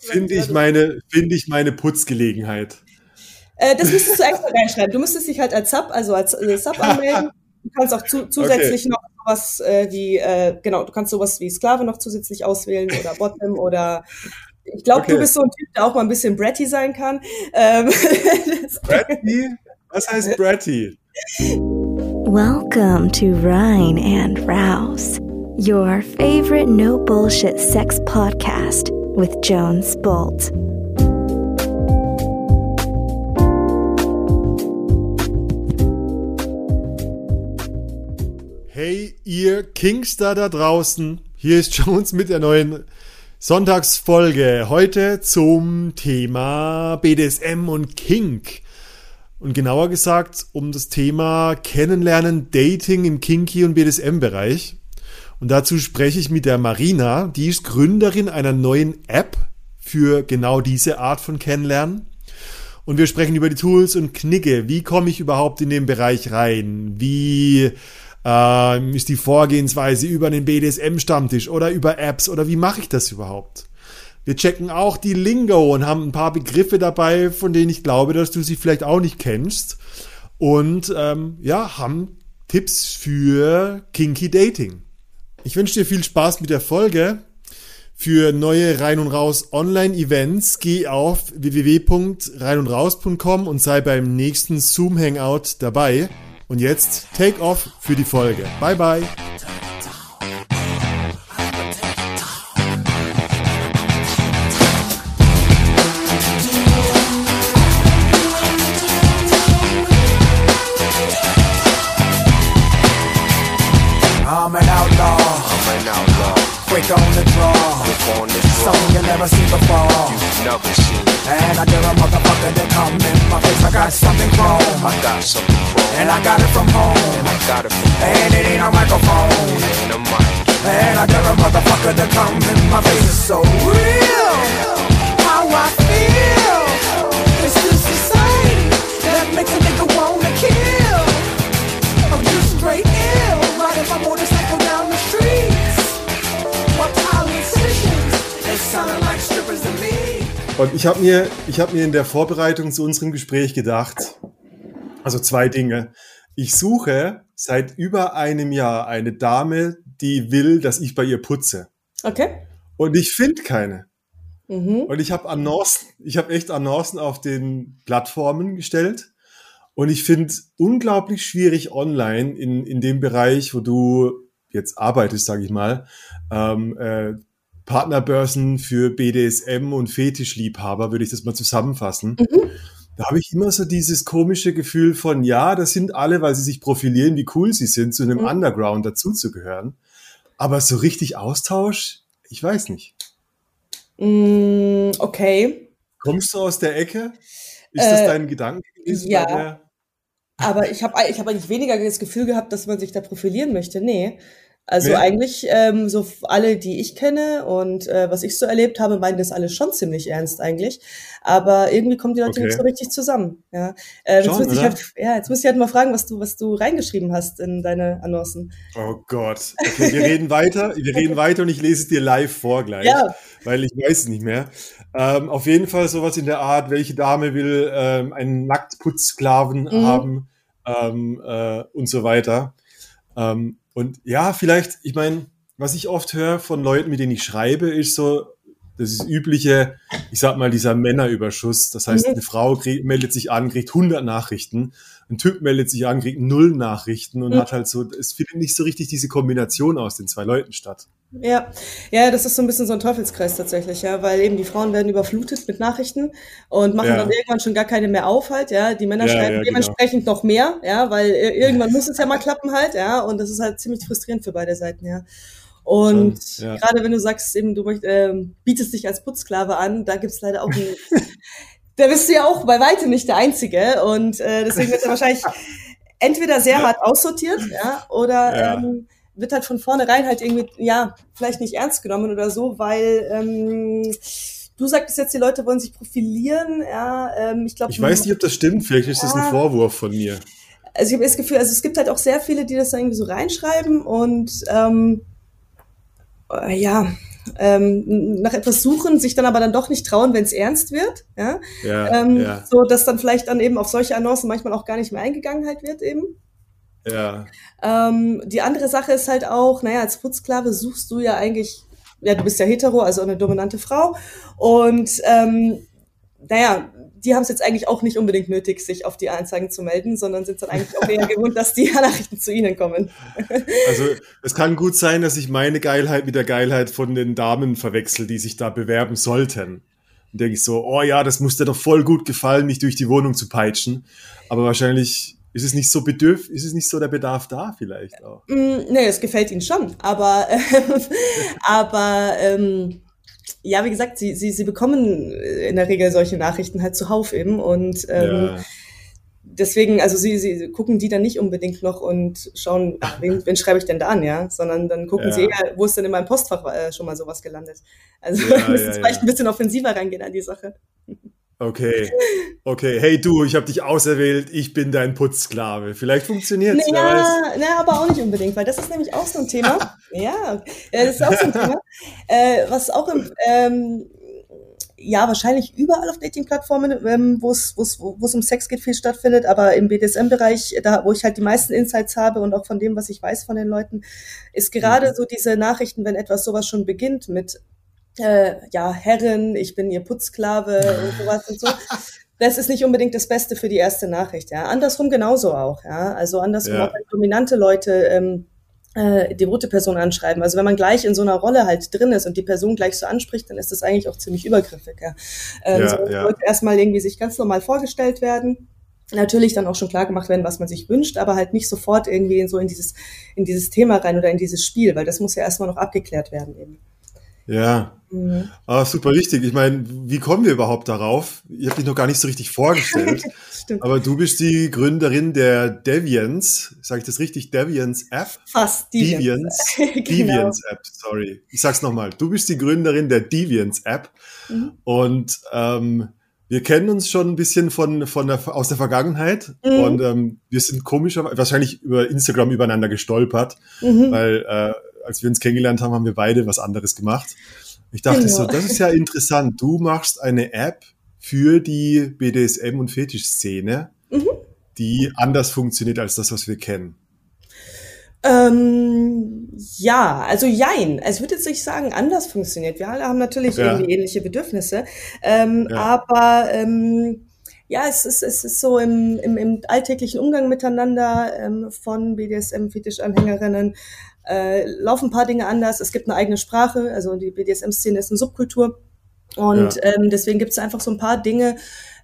Finde ich, meine, find ich meine Putzgelegenheit. Äh, das müsstest du extra reinschreiben. Du müsstest dich halt als Sub, also als äh, Sub anmelden. Du kannst auch zu, zusätzlich okay. noch sowas äh, wie, äh, genau, du kannst sowas wie Sklave noch zusätzlich auswählen oder Bottom oder ich glaube, okay. du bist so ein Typ, der auch mal ein bisschen bratty sein kann. Ähm, bratty? Was heißt bratty? Welcome to Rhine and Rouse, your favorite no bullshit sex podcast with Jones Bolt. Hey, ihr Kingster da draußen, hier ist Jones mit der neuen Sonntagsfolge. Heute zum Thema BDSM und Kink. Und genauer gesagt um das Thema Kennenlernen, Dating im Kinky- und BDSM-Bereich. Und dazu spreche ich mit der Marina, die ist Gründerin einer neuen App für genau diese Art von Kennenlernen. Und wir sprechen über die Tools und Knicke. Wie komme ich überhaupt in den Bereich rein? Wie äh, ist die Vorgehensweise über den BDSM-Stammtisch oder über Apps oder wie mache ich das überhaupt? Wir checken auch die Lingo und haben ein paar Begriffe dabei, von denen ich glaube, dass du sie vielleicht auch nicht kennst. Und ähm, ja, haben Tipps für Kinky Dating. Ich wünsche dir viel Spaß mit der Folge. Für neue Rein und Raus Online-Events geh auf www.reinundraus.com und sei beim nächsten Zoom Hangout dabei. Und jetzt Take Off für die Folge. Bye bye. Quick on the draw. Something you never seen before. You've never seen. And I dare a motherfucker to come in my face. I got something chrome. I got something chrome. And I got it from home. And I got it from home. And it ain't a microphone. It ain't a mic. And I dare a motherfucker to come in my face. It's so real. How I feel. Und ich habe mir, ich habe mir in der Vorbereitung zu unserem Gespräch gedacht, also zwei Dinge. Ich suche seit über einem Jahr eine Dame, die will, dass ich bei ihr putze. Okay. Und ich finde keine. Mhm. Und ich habe Annoncen, ich habe echt Annoncen auf den Plattformen gestellt. Und ich finde unglaublich schwierig online in, in dem Bereich, wo du jetzt arbeitest, sage ich mal, ähm, äh, Partnerbörsen für BDSM und Fetischliebhaber, würde ich das mal zusammenfassen. Mhm. Da habe ich immer so dieses komische Gefühl von, ja, das sind alle, weil sie sich profilieren, wie cool sie sind, zu einem mhm. Underground dazuzugehören. Aber so richtig Austausch, ich weiß nicht. Mm, okay. Kommst du aus der Ecke? Ist äh, das dein Gedanke gewesen? Ja. Aber ich habe ich hab eigentlich weniger das Gefühl gehabt, dass man sich da profilieren möchte. Nee. Also ja. eigentlich ähm, so alle, die ich kenne und äh, was ich so erlebt habe, meinen das alles schon ziemlich ernst eigentlich. Aber irgendwie kommen die Leute okay. nicht so richtig zusammen. Ja, äh, schon, jetzt muss ich halt, ja, jetzt muss ich halt mal fragen, was du, was du reingeschrieben hast in deine Annoncen. Oh Gott. Okay, wir reden weiter. Wir reden weiter und ich lese es dir live vor gleich, ja. weil ich weiß es nicht mehr. Ähm, auf jeden Fall sowas in der Art, welche Dame will ähm, einen Nacktputzsklaven mhm. haben ähm, äh, und so weiter. Ähm, und ja, vielleicht, ich meine, was ich oft höre von Leuten, mit denen ich schreibe, ist so, das ist übliche, ich sag mal, dieser Männerüberschuss. Das heißt, mhm. eine Frau krieg, meldet sich an, kriegt 100 Nachrichten. Ein Typ meldet sich an, kriegt null Nachrichten und mhm. hat halt so, es findet nicht so richtig diese Kombination aus den zwei Leuten statt. Ja, ja, das ist so ein bisschen so ein Teufelskreis tatsächlich, ja, weil eben die Frauen werden überflutet mit Nachrichten und machen ja. dann irgendwann schon gar keine mehr auf halt, ja. Die Männer ja, schreiben ja, genau. dementsprechend genau. noch mehr, ja, weil irgendwann muss es ja mal klappen halt, ja, und das ist halt ziemlich frustrierend für beide Seiten, ja. Und ja. gerade wenn du sagst, eben, du äh, bietest dich als Putzsklave an, da gibt's leider auch einen, da bist du ja auch bei weitem nicht der Einzige. Und äh, deswegen wird er wahrscheinlich entweder sehr hart aussortiert, ja, oder ja. Ähm, wird halt von vornherein halt irgendwie, ja, vielleicht nicht ernst genommen oder so, weil ähm, du sagtest jetzt, die Leute wollen sich profilieren, ja, ähm, ich glaube. Ich weiß nicht, ob das stimmt, vielleicht ist ja, das ein Vorwurf von mir. Also ich habe das Gefühl, also es gibt halt auch sehr viele, die das irgendwie so reinschreiben und ähm, äh, ja, ähm, nach etwas suchen, sich dann aber dann doch nicht trauen, wenn es ernst wird. Ja? Ja, ähm, ja. So, dass dann vielleicht dann eben auf solche Annoncen manchmal auch gar nicht mehr eingegangen halt wird eben. Ja. Ähm, die andere Sache ist halt auch, naja, als Putzsklave suchst du ja eigentlich, ja, du bist ja hetero, also eine dominante Frau. Und ähm, naja, die haben es jetzt eigentlich auch nicht unbedingt nötig, sich auf die Anzeigen zu melden, sondern sind dann eigentlich auch eher gewohnt, dass die Nachrichten zu ihnen kommen. Also es kann gut sein, dass ich meine Geilheit mit der Geilheit von den Damen verwechsel, die sich da bewerben sollten. Und denke ich so, oh ja, das muss dir doch voll gut gefallen, mich durch die Wohnung zu peitschen. Aber wahrscheinlich ist es nicht so bedürf, ist es nicht so der Bedarf da vielleicht auch? Mm, nee, es gefällt ihnen schon, aber, äh, aber ähm, ja, wie gesagt, sie, sie, sie bekommen in der Regel solche Nachrichten halt zuhauf eben und ähm, ja. deswegen, also sie, sie gucken die dann nicht unbedingt noch und schauen, wen, wen schreibe ich denn da an, ja, sondern dann gucken ja. sie eher, wo ist denn in meinem Postfach äh, schon mal sowas gelandet. Also ja, müssen ja, vielleicht ein bisschen offensiver rangehen an die Sache. Okay, okay. Hey du, ich habe dich auserwählt, ich bin dein Putzsklave. Vielleicht funktioniert es. Ja, na, aber auch nicht unbedingt, weil das ist nämlich auch so ein Thema. ja, das ist auch so ein Thema, äh, was auch im, ähm, ja, wahrscheinlich überall auf Dating-Plattformen, ähm, wo es um Sex geht, viel stattfindet, aber im BDSM-Bereich, da wo ich halt die meisten Insights habe und auch von dem, was ich weiß von den Leuten, ist gerade mhm. so diese Nachrichten, wenn etwas sowas schon beginnt mit äh, ja, Herrin, ich bin ihr Putzsklave und sowas und so. Das ist nicht unbedingt das Beste für die erste Nachricht, ja. Andersrum genauso auch, ja. Also andersrum ja. auch, wenn dominante Leute ähm, äh, devote Person anschreiben. Also wenn man gleich in so einer Rolle halt drin ist und die Person gleich so anspricht, dann ist das eigentlich auch ziemlich übergriffig, ja. Ähm, ja, so ja. Leute erstmal irgendwie sich ganz normal vorgestellt werden natürlich dann auch schon klar gemacht werden, was man sich wünscht, aber halt nicht sofort irgendwie in so in dieses, in dieses Thema rein oder in dieses Spiel, weil das muss ja erstmal noch abgeklärt werden eben. Ja. Mhm. Ah, super wichtig. Ich meine, wie kommen wir überhaupt darauf? Ich habe dich noch gar nicht so richtig vorgestellt. aber du bist die Gründerin der Deviants. Sage ich das richtig? Deviants App? Fast. Deviants. Deviants, genau. App, sorry. Ich sag's nochmal. Du bist die Gründerin der Deviants App. Mhm. Und ähm, wir kennen uns schon ein bisschen von, von der, aus der Vergangenheit. Mhm. Und ähm, wir sind komischerweise wahrscheinlich über Instagram übereinander gestolpert, mhm. weil äh, als wir uns kennengelernt haben, haben wir beide was anderes gemacht. Ich dachte genau. so, das ist ja interessant. Du machst eine App für die BDSM- und Fetischszene, mhm. die anders funktioniert als das, was wir kennen. Ähm, ja, also jein. Es würde jetzt nicht sagen, anders funktioniert. Wir alle haben natürlich ja. irgendwie ähnliche Bedürfnisse. Ähm, ja. Aber ähm, ja, es ist, es ist so im, im, im alltäglichen Umgang miteinander ähm, von BDSM-Fetischanhängerinnen äh, laufen ein paar Dinge anders. Es gibt eine eigene Sprache, also die BDSM-Szene ist eine Subkultur. Und ja. ähm, deswegen gibt es einfach so ein paar Dinge,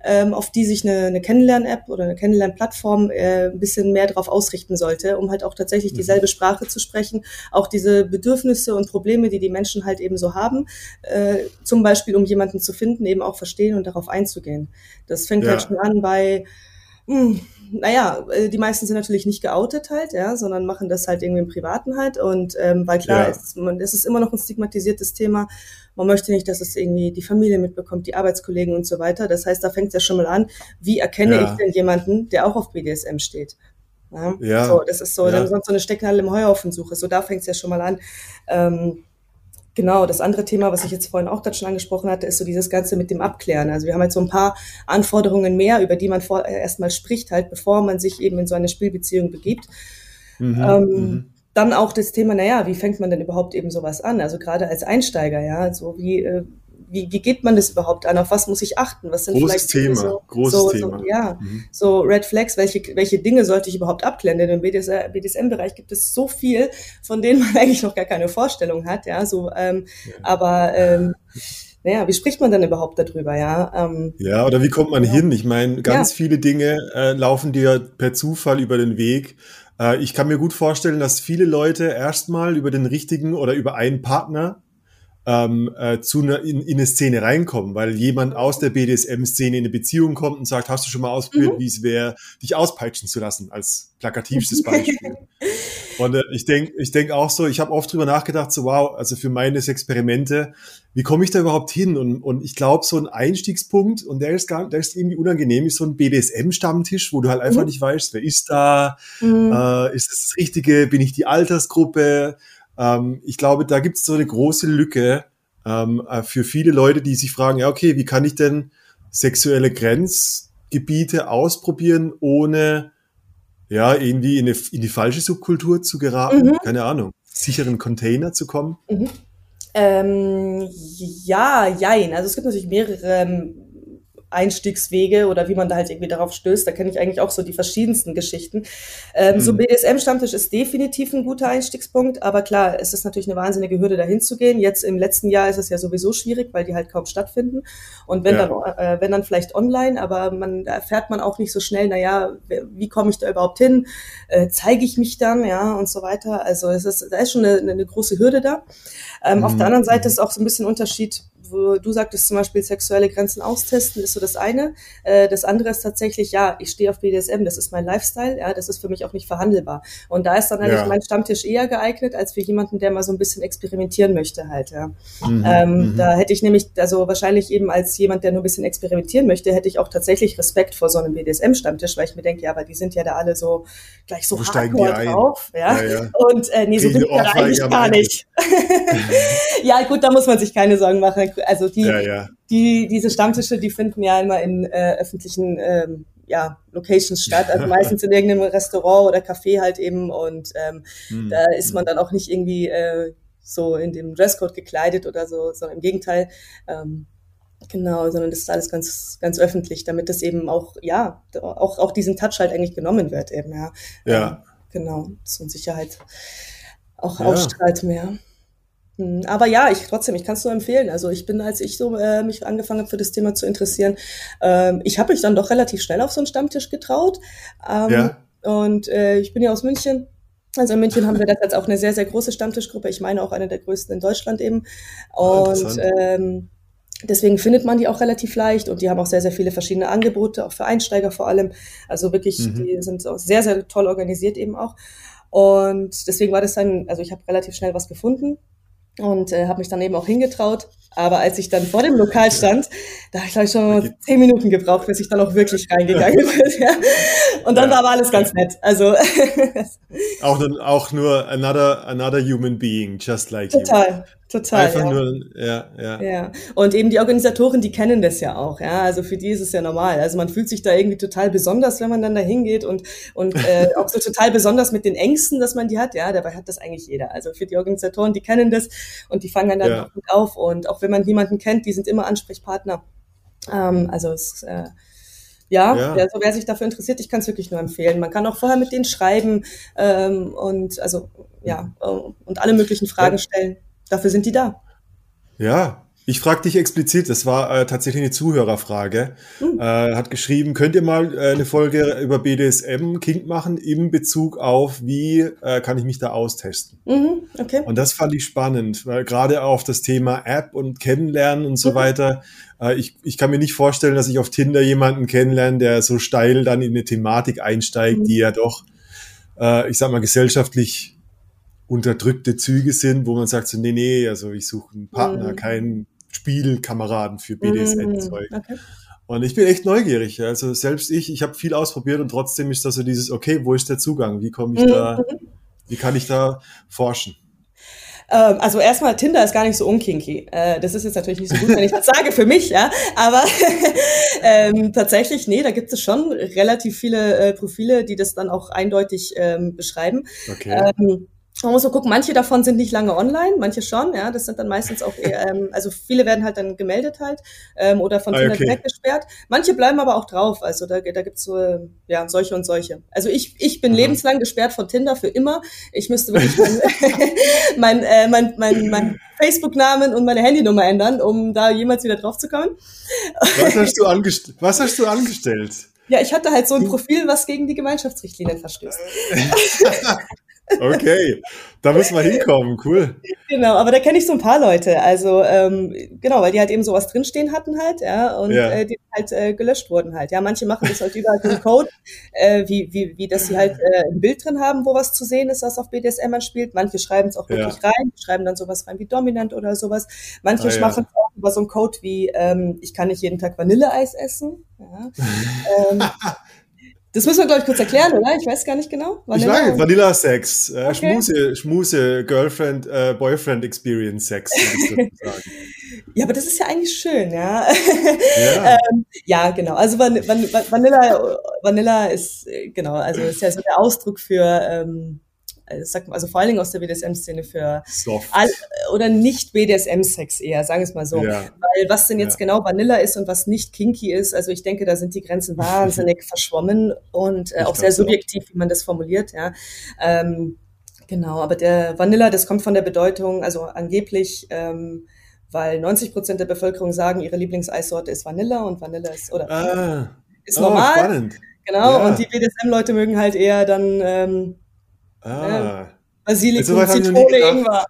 ähm, auf die sich eine, eine Kennenlern-App oder eine Kennenlern-Plattform äh, ein bisschen mehr darauf ausrichten sollte, um halt auch tatsächlich mhm. dieselbe Sprache zu sprechen, auch diese Bedürfnisse und Probleme, die die Menschen halt eben so haben, äh, zum Beispiel um jemanden zu finden, eben auch verstehen und darauf einzugehen. Das fängt ja. halt schon an bei mh, hm, naja, äh, die meisten sind natürlich nicht geoutet halt, ja, sondern machen das halt irgendwie im Privaten halt. Und ähm, weil klar, ja. ist, man, es ist immer noch ein stigmatisiertes Thema. Man möchte nicht, dass es irgendwie die Familie mitbekommt, die Arbeitskollegen und so weiter. Das heißt, da fängt es ja schon mal an, wie erkenne ja. ich denn jemanden, der auch auf BDSM steht? Ja, ja. So, das ist so, ja. dann sonst so eine Stecknadel im Heuhaufen suche. So, da fängt es ja schon mal an. Ähm, Genau, das andere Thema, was ich jetzt vorhin auch gerade schon angesprochen hatte, ist so dieses Ganze mit dem Abklären. Also wir haben halt so ein paar Anforderungen mehr, über die man vor, äh, erstmal spricht, halt, bevor man sich eben in so eine Spielbeziehung begibt. Mhm, ähm, mhm. Dann auch das Thema, naja, wie fängt man denn überhaupt eben sowas an? Also gerade als Einsteiger, ja, so wie, äh, wie, wie geht man das überhaupt an? Auf was muss ich achten? Was sind großes Thema, so, großes so, Thema. So, ja, mhm. so Red Flags, welche, welche Dinge sollte ich überhaupt abklären? Denn im BDSM-Bereich gibt es so viel, von denen man eigentlich noch gar keine Vorstellung hat, ja, so, ähm, ja. aber, ähm, naja, wie spricht man dann überhaupt darüber, ja? Ähm, ja, oder wie kommt man ja. hin? Ich meine, ganz ja. viele Dinge äh, laufen dir per Zufall über den Weg. Äh, ich kann mir gut vorstellen, dass viele Leute erstmal über den richtigen oder über einen Partner ähm, äh, zu einer, in, in eine Szene reinkommen, weil jemand aus der BDSM-Szene in eine Beziehung kommt und sagt, hast du schon mal ausprobiert, mhm. wie es wäre, dich auspeitschen zu lassen, als plakativstes Beispiel. und äh, ich denke ich denk auch so, ich habe oft drüber nachgedacht, so wow, also für meine Experimente, wie komme ich da überhaupt hin? Und, und ich glaube, so ein Einstiegspunkt, und der ist gar der ist irgendwie unangenehm, ist so ein BDSM-Stammtisch, wo du halt einfach mhm. nicht weißt, wer ist da, mhm. äh, ist das das Richtige, bin ich die Altersgruppe, ähm, ich glaube, da gibt es so eine große Lücke ähm, äh, für viele Leute, die sich fragen, ja, okay, wie kann ich denn sexuelle Grenzgebiete ausprobieren, ohne ja, irgendwie in, eine, in die falsche Subkultur zu geraten? Mhm. Keine Ahnung. Sicheren Container zu kommen? Mhm. Ähm, ja, jein. Also es gibt natürlich mehrere ähm, Einstiegswege oder wie man da halt irgendwie darauf stößt. Da kenne ich eigentlich auch so die verschiedensten Geschichten. Ähm, mhm. So BDSM-Stammtisch ist definitiv ein guter Einstiegspunkt, aber klar, es ist natürlich eine wahnsinnige Hürde, dahin zu gehen. Jetzt im letzten Jahr ist es ja sowieso schwierig, weil die halt kaum stattfinden. Und wenn ja. dann, äh, wenn dann vielleicht online, aber man da erfährt man auch nicht so schnell, naja, wie komme ich da überhaupt hin? Äh, Zeige ich mich dann, ja, und so weiter. Also es ist, da ist schon eine, eine große Hürde da. Ähm, mhm. Auf der anderen Seite ist auch so ein bisschen Unterschied, wo du sagtest zum Beispiel sexuelle Grenzen austesten, ist so das eine. Äh, das andere ist tatsächlich, ja, ich stehe auf BDSM, das ist mein Lifestyle, ja, das ist für mich auch nicht verhandelbar. Und da ist dann eigentlich ja. mein Stammtisch eher geeignet, als für jemanden, der mal so ein bisschen experimentieren möchte halt, ja. Mhm, ähm, mhm. Da hätte ich nämlich, also wahrscheinlich eben als jemand, der nur ein bisschen experimentieren möchte, hätte ich auch tatsächlich Respekt vor so einem BDSM-Stammtisch, weil ich mir denke, ja, aber die sind ja da alle so gleich so hardcore drauf, ja. ja, ja. Und äh, nee, so bin ich da eigentlich gar nicht. ja, gut, da muss man sich keine Sorgen machen also die, ja, ja. die, diese Stammtische, die finden ja immer in äh, öffentlichen ähm, ja, Locations statt, also meistens in irgendeinem Restaurant oder Café halt eben und ähm, hm. da ist man dann auch nicht irgendwie äh, so in dem Dresscode gekleidet oder so, sondern im Gegenteil, ähm, genau, sondern das ist alles ganz, ganz öffentlich, damit das eben auch, ja, auch, auch diesen Touch halt eigentlich genommen wird eben, ja. Ja. Ähm, genau, so eine Sicherheit auch ja. ausstrahlt mehr. Hm, aber ja, ich trotzdem, ich kann es nur empfehlen. Also ich bin, als ich so äh, mich angefangen habe für das Thema zu interessieren, ähm, ich habe mich dann doch relativ schnell auf so einen Stammtisch getraut. Ähm, ja. Und äh, ich bin ja aus München. Also in München haben wir das jetzt auch eine sehr, sehr große Stammtischgruppe. Ich meine auch eine der größten in Deutschland eben. Und ähm, deswegen findet man die auch relativ leicht und die haben auch sehr, sehr viele verschiedene Angebote, auch für Einsteiger vor allem. Also wirklich, mhm. die sind auch sehr, sehr toll organisiert eben auch. Und deswegen war das dann, also ich habe relativ schnell was gefunden und äh, habe mich dann eben auch hingetraut. Aber als ich dann vor dem Lokal stand, da habe ich glaube ich schon zehn Minuten gebraucht, bis ich dann auch wirklich reingegangen bin. Ja. Und dann ja. war aber alles ganz nett. Also auch, auch nur another another human being, just like Total. you. Total. Einfach ja. nur, ja, ja. Ja. Und eben die Organisatoren, die kennen das ja auch, ja. Also für die ist es ja normal. Also man fühlt sich da irgendwie total besonders, wenn man dann da hingeht und, und äh, auch so total besonders mit den Ängsten, dass man die hat. Ja, dabei hat das eigentlich jeder. Also für die Organisatoren, die kennen das und die fangen dann ja. gut auf. Und auch wenn man niemanden kennt, die sind immer Ansprechpartner. Ähm, also es äh, ja, ja. Also wer sich dafür interessiert, ich kann es wirklich nur empfehlen. Man kann auch vorher mit denen schreiben ähm, und also ja äh, und alle möglichen Fragen stellen. Dafür sind die da. Ja, ich frage dich explizit, das war äh, tatsächlich eine Zuhörerfrage. Mhm. Äh, hat geschrieben, könnt ihr mal äh, eine Folge über BDSM Kink machen im Bezug auf, wie äh, kann ich mich da austesten? Mhm, okay. Und das fand ich spannend, weil gerade auf das Thema App und Kennenlernen und so mhm. weiter. Äh, ich, ich kann mir nicht vorstellen, dass ich auf Tinder jemanden kennenlerne, der so steil dann in eine Thematik einsteigt, mhm. die ja doch, äh, ich sag mal, gesellschaftlich unterdrückte Züge sind, wo man sagt so, nee, nee, also ich suche einen Partner, mhm. keinen Spielkameraden für BDSM-Zeug. Mhm. Okay. Und ich bin echt neugierig. Also selbst ich, ich habe viel ausprobiert und trotzdem ist da so dieses, okay, wo ist der Zugang? Wie komme ich mhm. da, wie kann ich da forschen? Ähm, also erstmal, Tinder ist gar nicht so unkinky. Äh, das ist jetzt natürlich nicht so gut, wenn ich das sage für mich, ja. Aber ähm, tatsächlich, nee, da gibt es schon relativ viele äh, Profile, die das dann auch eindeutig ähm, beschreiben. Okay. Ähm, man muss so gucken, manche davon sind nicht lange online, manche schon, ja, das sind dann meistens auch, eher, ähm, also viele werden halt dann gemeldet halt ähm, oder von ah, Tinder okay. weggesperrt. Manche bleiben aber auch drauf, also da, da gibt's so, ja, solche und solche. Also ich, ich bin Aha. lebenslang gesperrt von Tinder für immer. Ich müsste wirklich mein, mein, äh, mein, mein, mein Facebook-Namen und meine Handynummer ändern, um da jemals wieder drauf zu kommen. Was hast du, angest was hast du angestellt? Ja, ich hatte halt so ein Profil, was gegen die Gemeinschaftsrichtlinien verstößt. Okay, da müssen wir hinkommen, cool. Genau, aber da kenne ich so ein paar Leute. Also ähm, genau, weil die halt eben sowas drinstehen hatten halt, ja, und ja. Äh, die halt äh, gelöscht wurden halt. Ja, manche machen das halt überall den Code, äh, wie, wie, wie dass sie halt äh, ein Bild drin haben, wo was zu sehen ist, was auf BDSM anspielt. Manche schreiben es auch wirklich ja. rein, schreiben dann sowas rein wie dominant oder sowas. Manche ah, machen es auch über so einen Code wie ähm, ich kann nicht jeden Tag Vanilleeis essen. Ja. ähm, Das müssen wir, glaube ich, kurz erklären, oder? Ich weiß gar nicht genau. Vanilla ich weiß, Vanilla Sex. Äh, okay. Schmuse, Schmuse, Girlfriend, äh, Boyfriend Experience Sex. Ja, aber das ist ja eigentlich schön, ja. Ja, ähm, ja genau. Also Van Van Vanilla, Vanilla ist, äh, genau, also ist ja so der Ausdruck für, ähm, äh, also vor allen Dingen aus der BDSM-Szene für Soft. All, oder nicht BDSM-Sex eher, sagen wir es mal so. Ja. Weil was denn jetzt ja. genau Vanilla ist und was nicht kinky ist, also ich denke, da sind die Grenzen wahnsinnig verschwommen und äh, auch sehr subjektiv, so. wie man das formuliert, ja. Ähm, genau, aber der Vanilla, das kommt von der Bedeutung, also angeblich ähm, weil 90 Prozent der Bevölkerung sagen, ihre Lieblingseissorte ist Vanilla und Vanilla ist oder ah, ist normal. Oh, spannend. Genau, ja. und die BDSM-Leute mögen halt eher dann ähm, ah. äh, Basilikum, so Zitrone, Ingwer.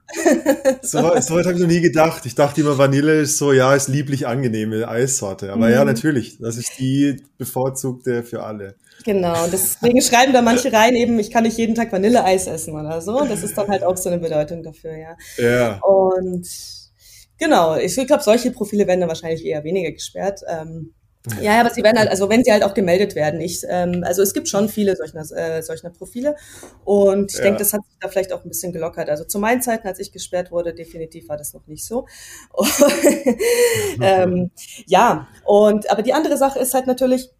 so, so weit habe ich noch nie gedacht. Ich dachte immer, Vanille ist so, ja, ist lieblich angenehme Eissorte. Aber mhm. ja, natürlich, das ist die bevorzugte für alle. Genau, und deswegen schreiben da manche rein eben, ich kann nicht jeden Tag Vanilleeis essen oder so. Das ist dann halt auch so eine Bedeutung dafür, ja. Ja. Und Genau, ich glaube, solche Profile werden dann wahrscheinlich eher weniger gesperrt. Ähm, ja, aber sie werden halt, also wenn sie halt auch gemeldet werden. Ich, ähm, also es gibt schon viele solcher, äh, solcher Profile und ich ja. denke, das hat sich da vielleicht auch ein bisschen gelockert. Also zu meinen Zeiten, als ich gesperrt wurde, definitiv war das noch nicht so. ähm, ja, und aber die andere Sache ist halt natürlich,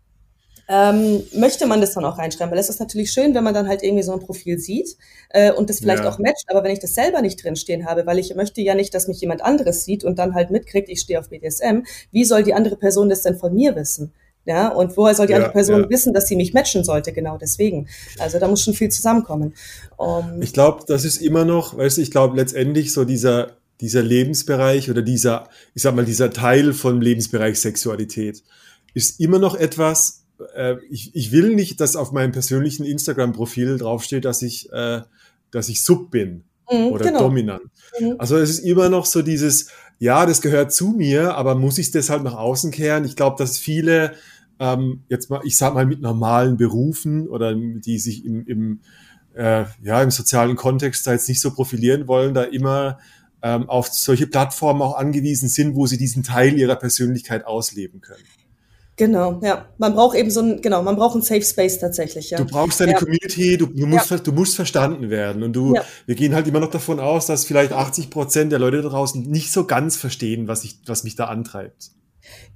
ähm, möchte man das dann auch reinschreiben, weil es ist natürlich schön, wenn man dann halt irgendwie so ein Profil sieht äh, und das vielleicht ja. auch matcht, aber wenn ich das selber nicht drinstehen habe, weil ich möchte ja nicht, dass mich jemand anderes sieht und dann halt mitkriegt, ich stehe auf BDSM, wie soll die andere Person das denn von mir wissen? Ja, und woher soll die ja, andere Person ja. wissen, dass sie mich matchen sollte? Genau deswegen. Also da muss schon viel zusammenkommen. Um, ich glaube, das ist immer noch, weißt du, ich glaube letztendlich so dieser, dieser Lebensbereich oder dieser, ich sag mal, dieser Teil vom Lebensbereich Sexualität ist immer noch etwas, äh, ich, ich will nicht, dass auf meinem persönlichen Instagram-Profil draufsteht, dass ich, äh, dass ich Sub bin mhm, oder genau. dominant. Mhm. Also es ist immer noch so dieses, ja, das gehört zu mir, aber muss ich das halt nach außen kehren? Ich glaube, dass viele ähm, jetzt mal, ich sag mal mit normalen Berufen oder die sich im, im äh, ja im sozialen Kontext da jetzt nicht so profilieren wollen, da immer ähm, auf solche Plattformen auch angewiesen sind, wo sie diesen Teil ihrer Persönlichkeit ausleben können. Genau, ja. Man braucht eben so ein, genau, man braucht einen Safe Space tatsächlich, ja. Du brauchst deine ja. Community, du, du musst, ja. du musst verstanden werden. Und du, ja. wir gehen halt immer noch davon aus, dass vielleicht 80 Prozent der Leute da draußen nicht so ganz verstehen, was ich, was mich da antreibt.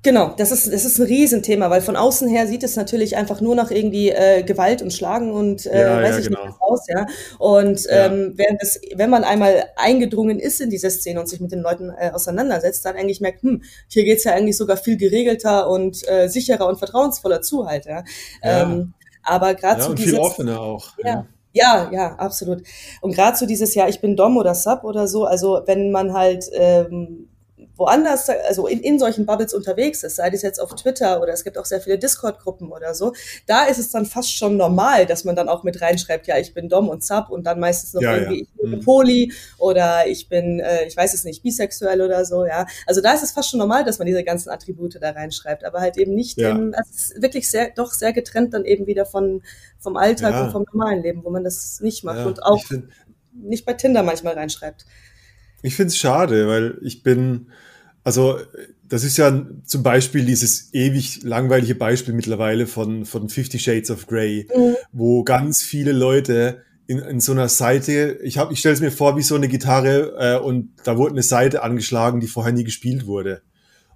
Genau, das ist, das ist ein Riesenthema, weil von außen her sieht es natürlich einfach nur nach irgendwie äh, Gewalt und Schlagen und äh, ja, weiß ja, ich genau. nicht was aus, ja. Und ja. Ähm, während das, wenn man einmal eingedrungen ist in diese Szene und sich mit den Leuten äh, auseinandersetzt, dann eigentlich merkt, hm, hier geht's ja eigentlich sogar viel geregelter und äh, sicherer und vertrauensvoller zu halt, ja. Ähm, aber gerade ja, zu und viel offener auch. Ja. Ja, ja, absolut. Und gerade so dieses Jahr, ich bin Dom oder Sub oder so, also wenn man halt ähm, woanders, also in, in solchen Bubbles unterwegs ist, sei es jetzt auf Twitter oder es gibt auch sehr viele Discord-Gruppen oder so, da ist es dann fast schon normal, dass man dann auch mit reinschreibt, ja, ich bin Dom und Sub und dann meistens noch ja, irgendwie, ja. ich bin mhm. Poly oder ich bin, äh, ich weiß es nicht, bisexuell oder so, ja. Also da ist es fast schon normal, dass man diese ganzen Attribute da reinschreibt, aber halt eben nicht, ja. im, also es ist wirklich sehr, doch sehr getrennt dann eben wieder von, vom Alltag ja. und vom normalen Leben, wo man das nicht macht und auch nicht bei Tinder manchmal reinschreibt. Ich finde es schade, weil ich bin, also das ist ja zum Beispiel dieses ewig langweilige Beispiel mittlerweile von, von Fifty Shades of Grey, mhm. wo ganz viele Leute in, in so einer Seite, ich, hab, ich stelle es mir vor wie so eine Gitarre äh, und da wurde eine Seite angeschlagen, die vorher nie gespielt wurde.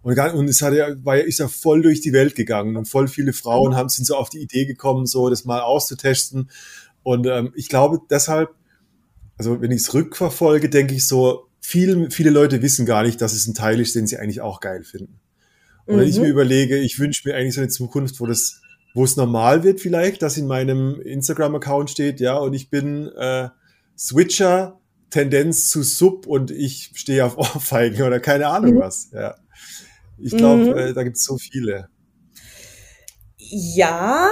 Und, und es hat ja, war, ist ja voll durch die Welt gegangen und voll viele Frauen mhm. haben sind so auf die Idee gekommen, so das mal auszutesten. Und ähm, ich glaube deshalb, also wenn ich es rückverfolge, denke ich so, viel, viele Leute wissen gar nicht, dass es ein Teil ist, den sie eigentlich auch geil finden. Und mhm. wenn ich mir mhm. überlege, ich wünsche mir eigentlich so eine Zukunft, wo das, wo es normal wird vielleicht, dass in meinem Instagram-Account steht, ja, und ich bin äh, Switcher, Tendenz zu Sub und ich stehe auf Ohrfeigen oder keine Ahnung mhm. was. Ja. Ich glaube, mhm. äh, da gibt es so viele. Ja,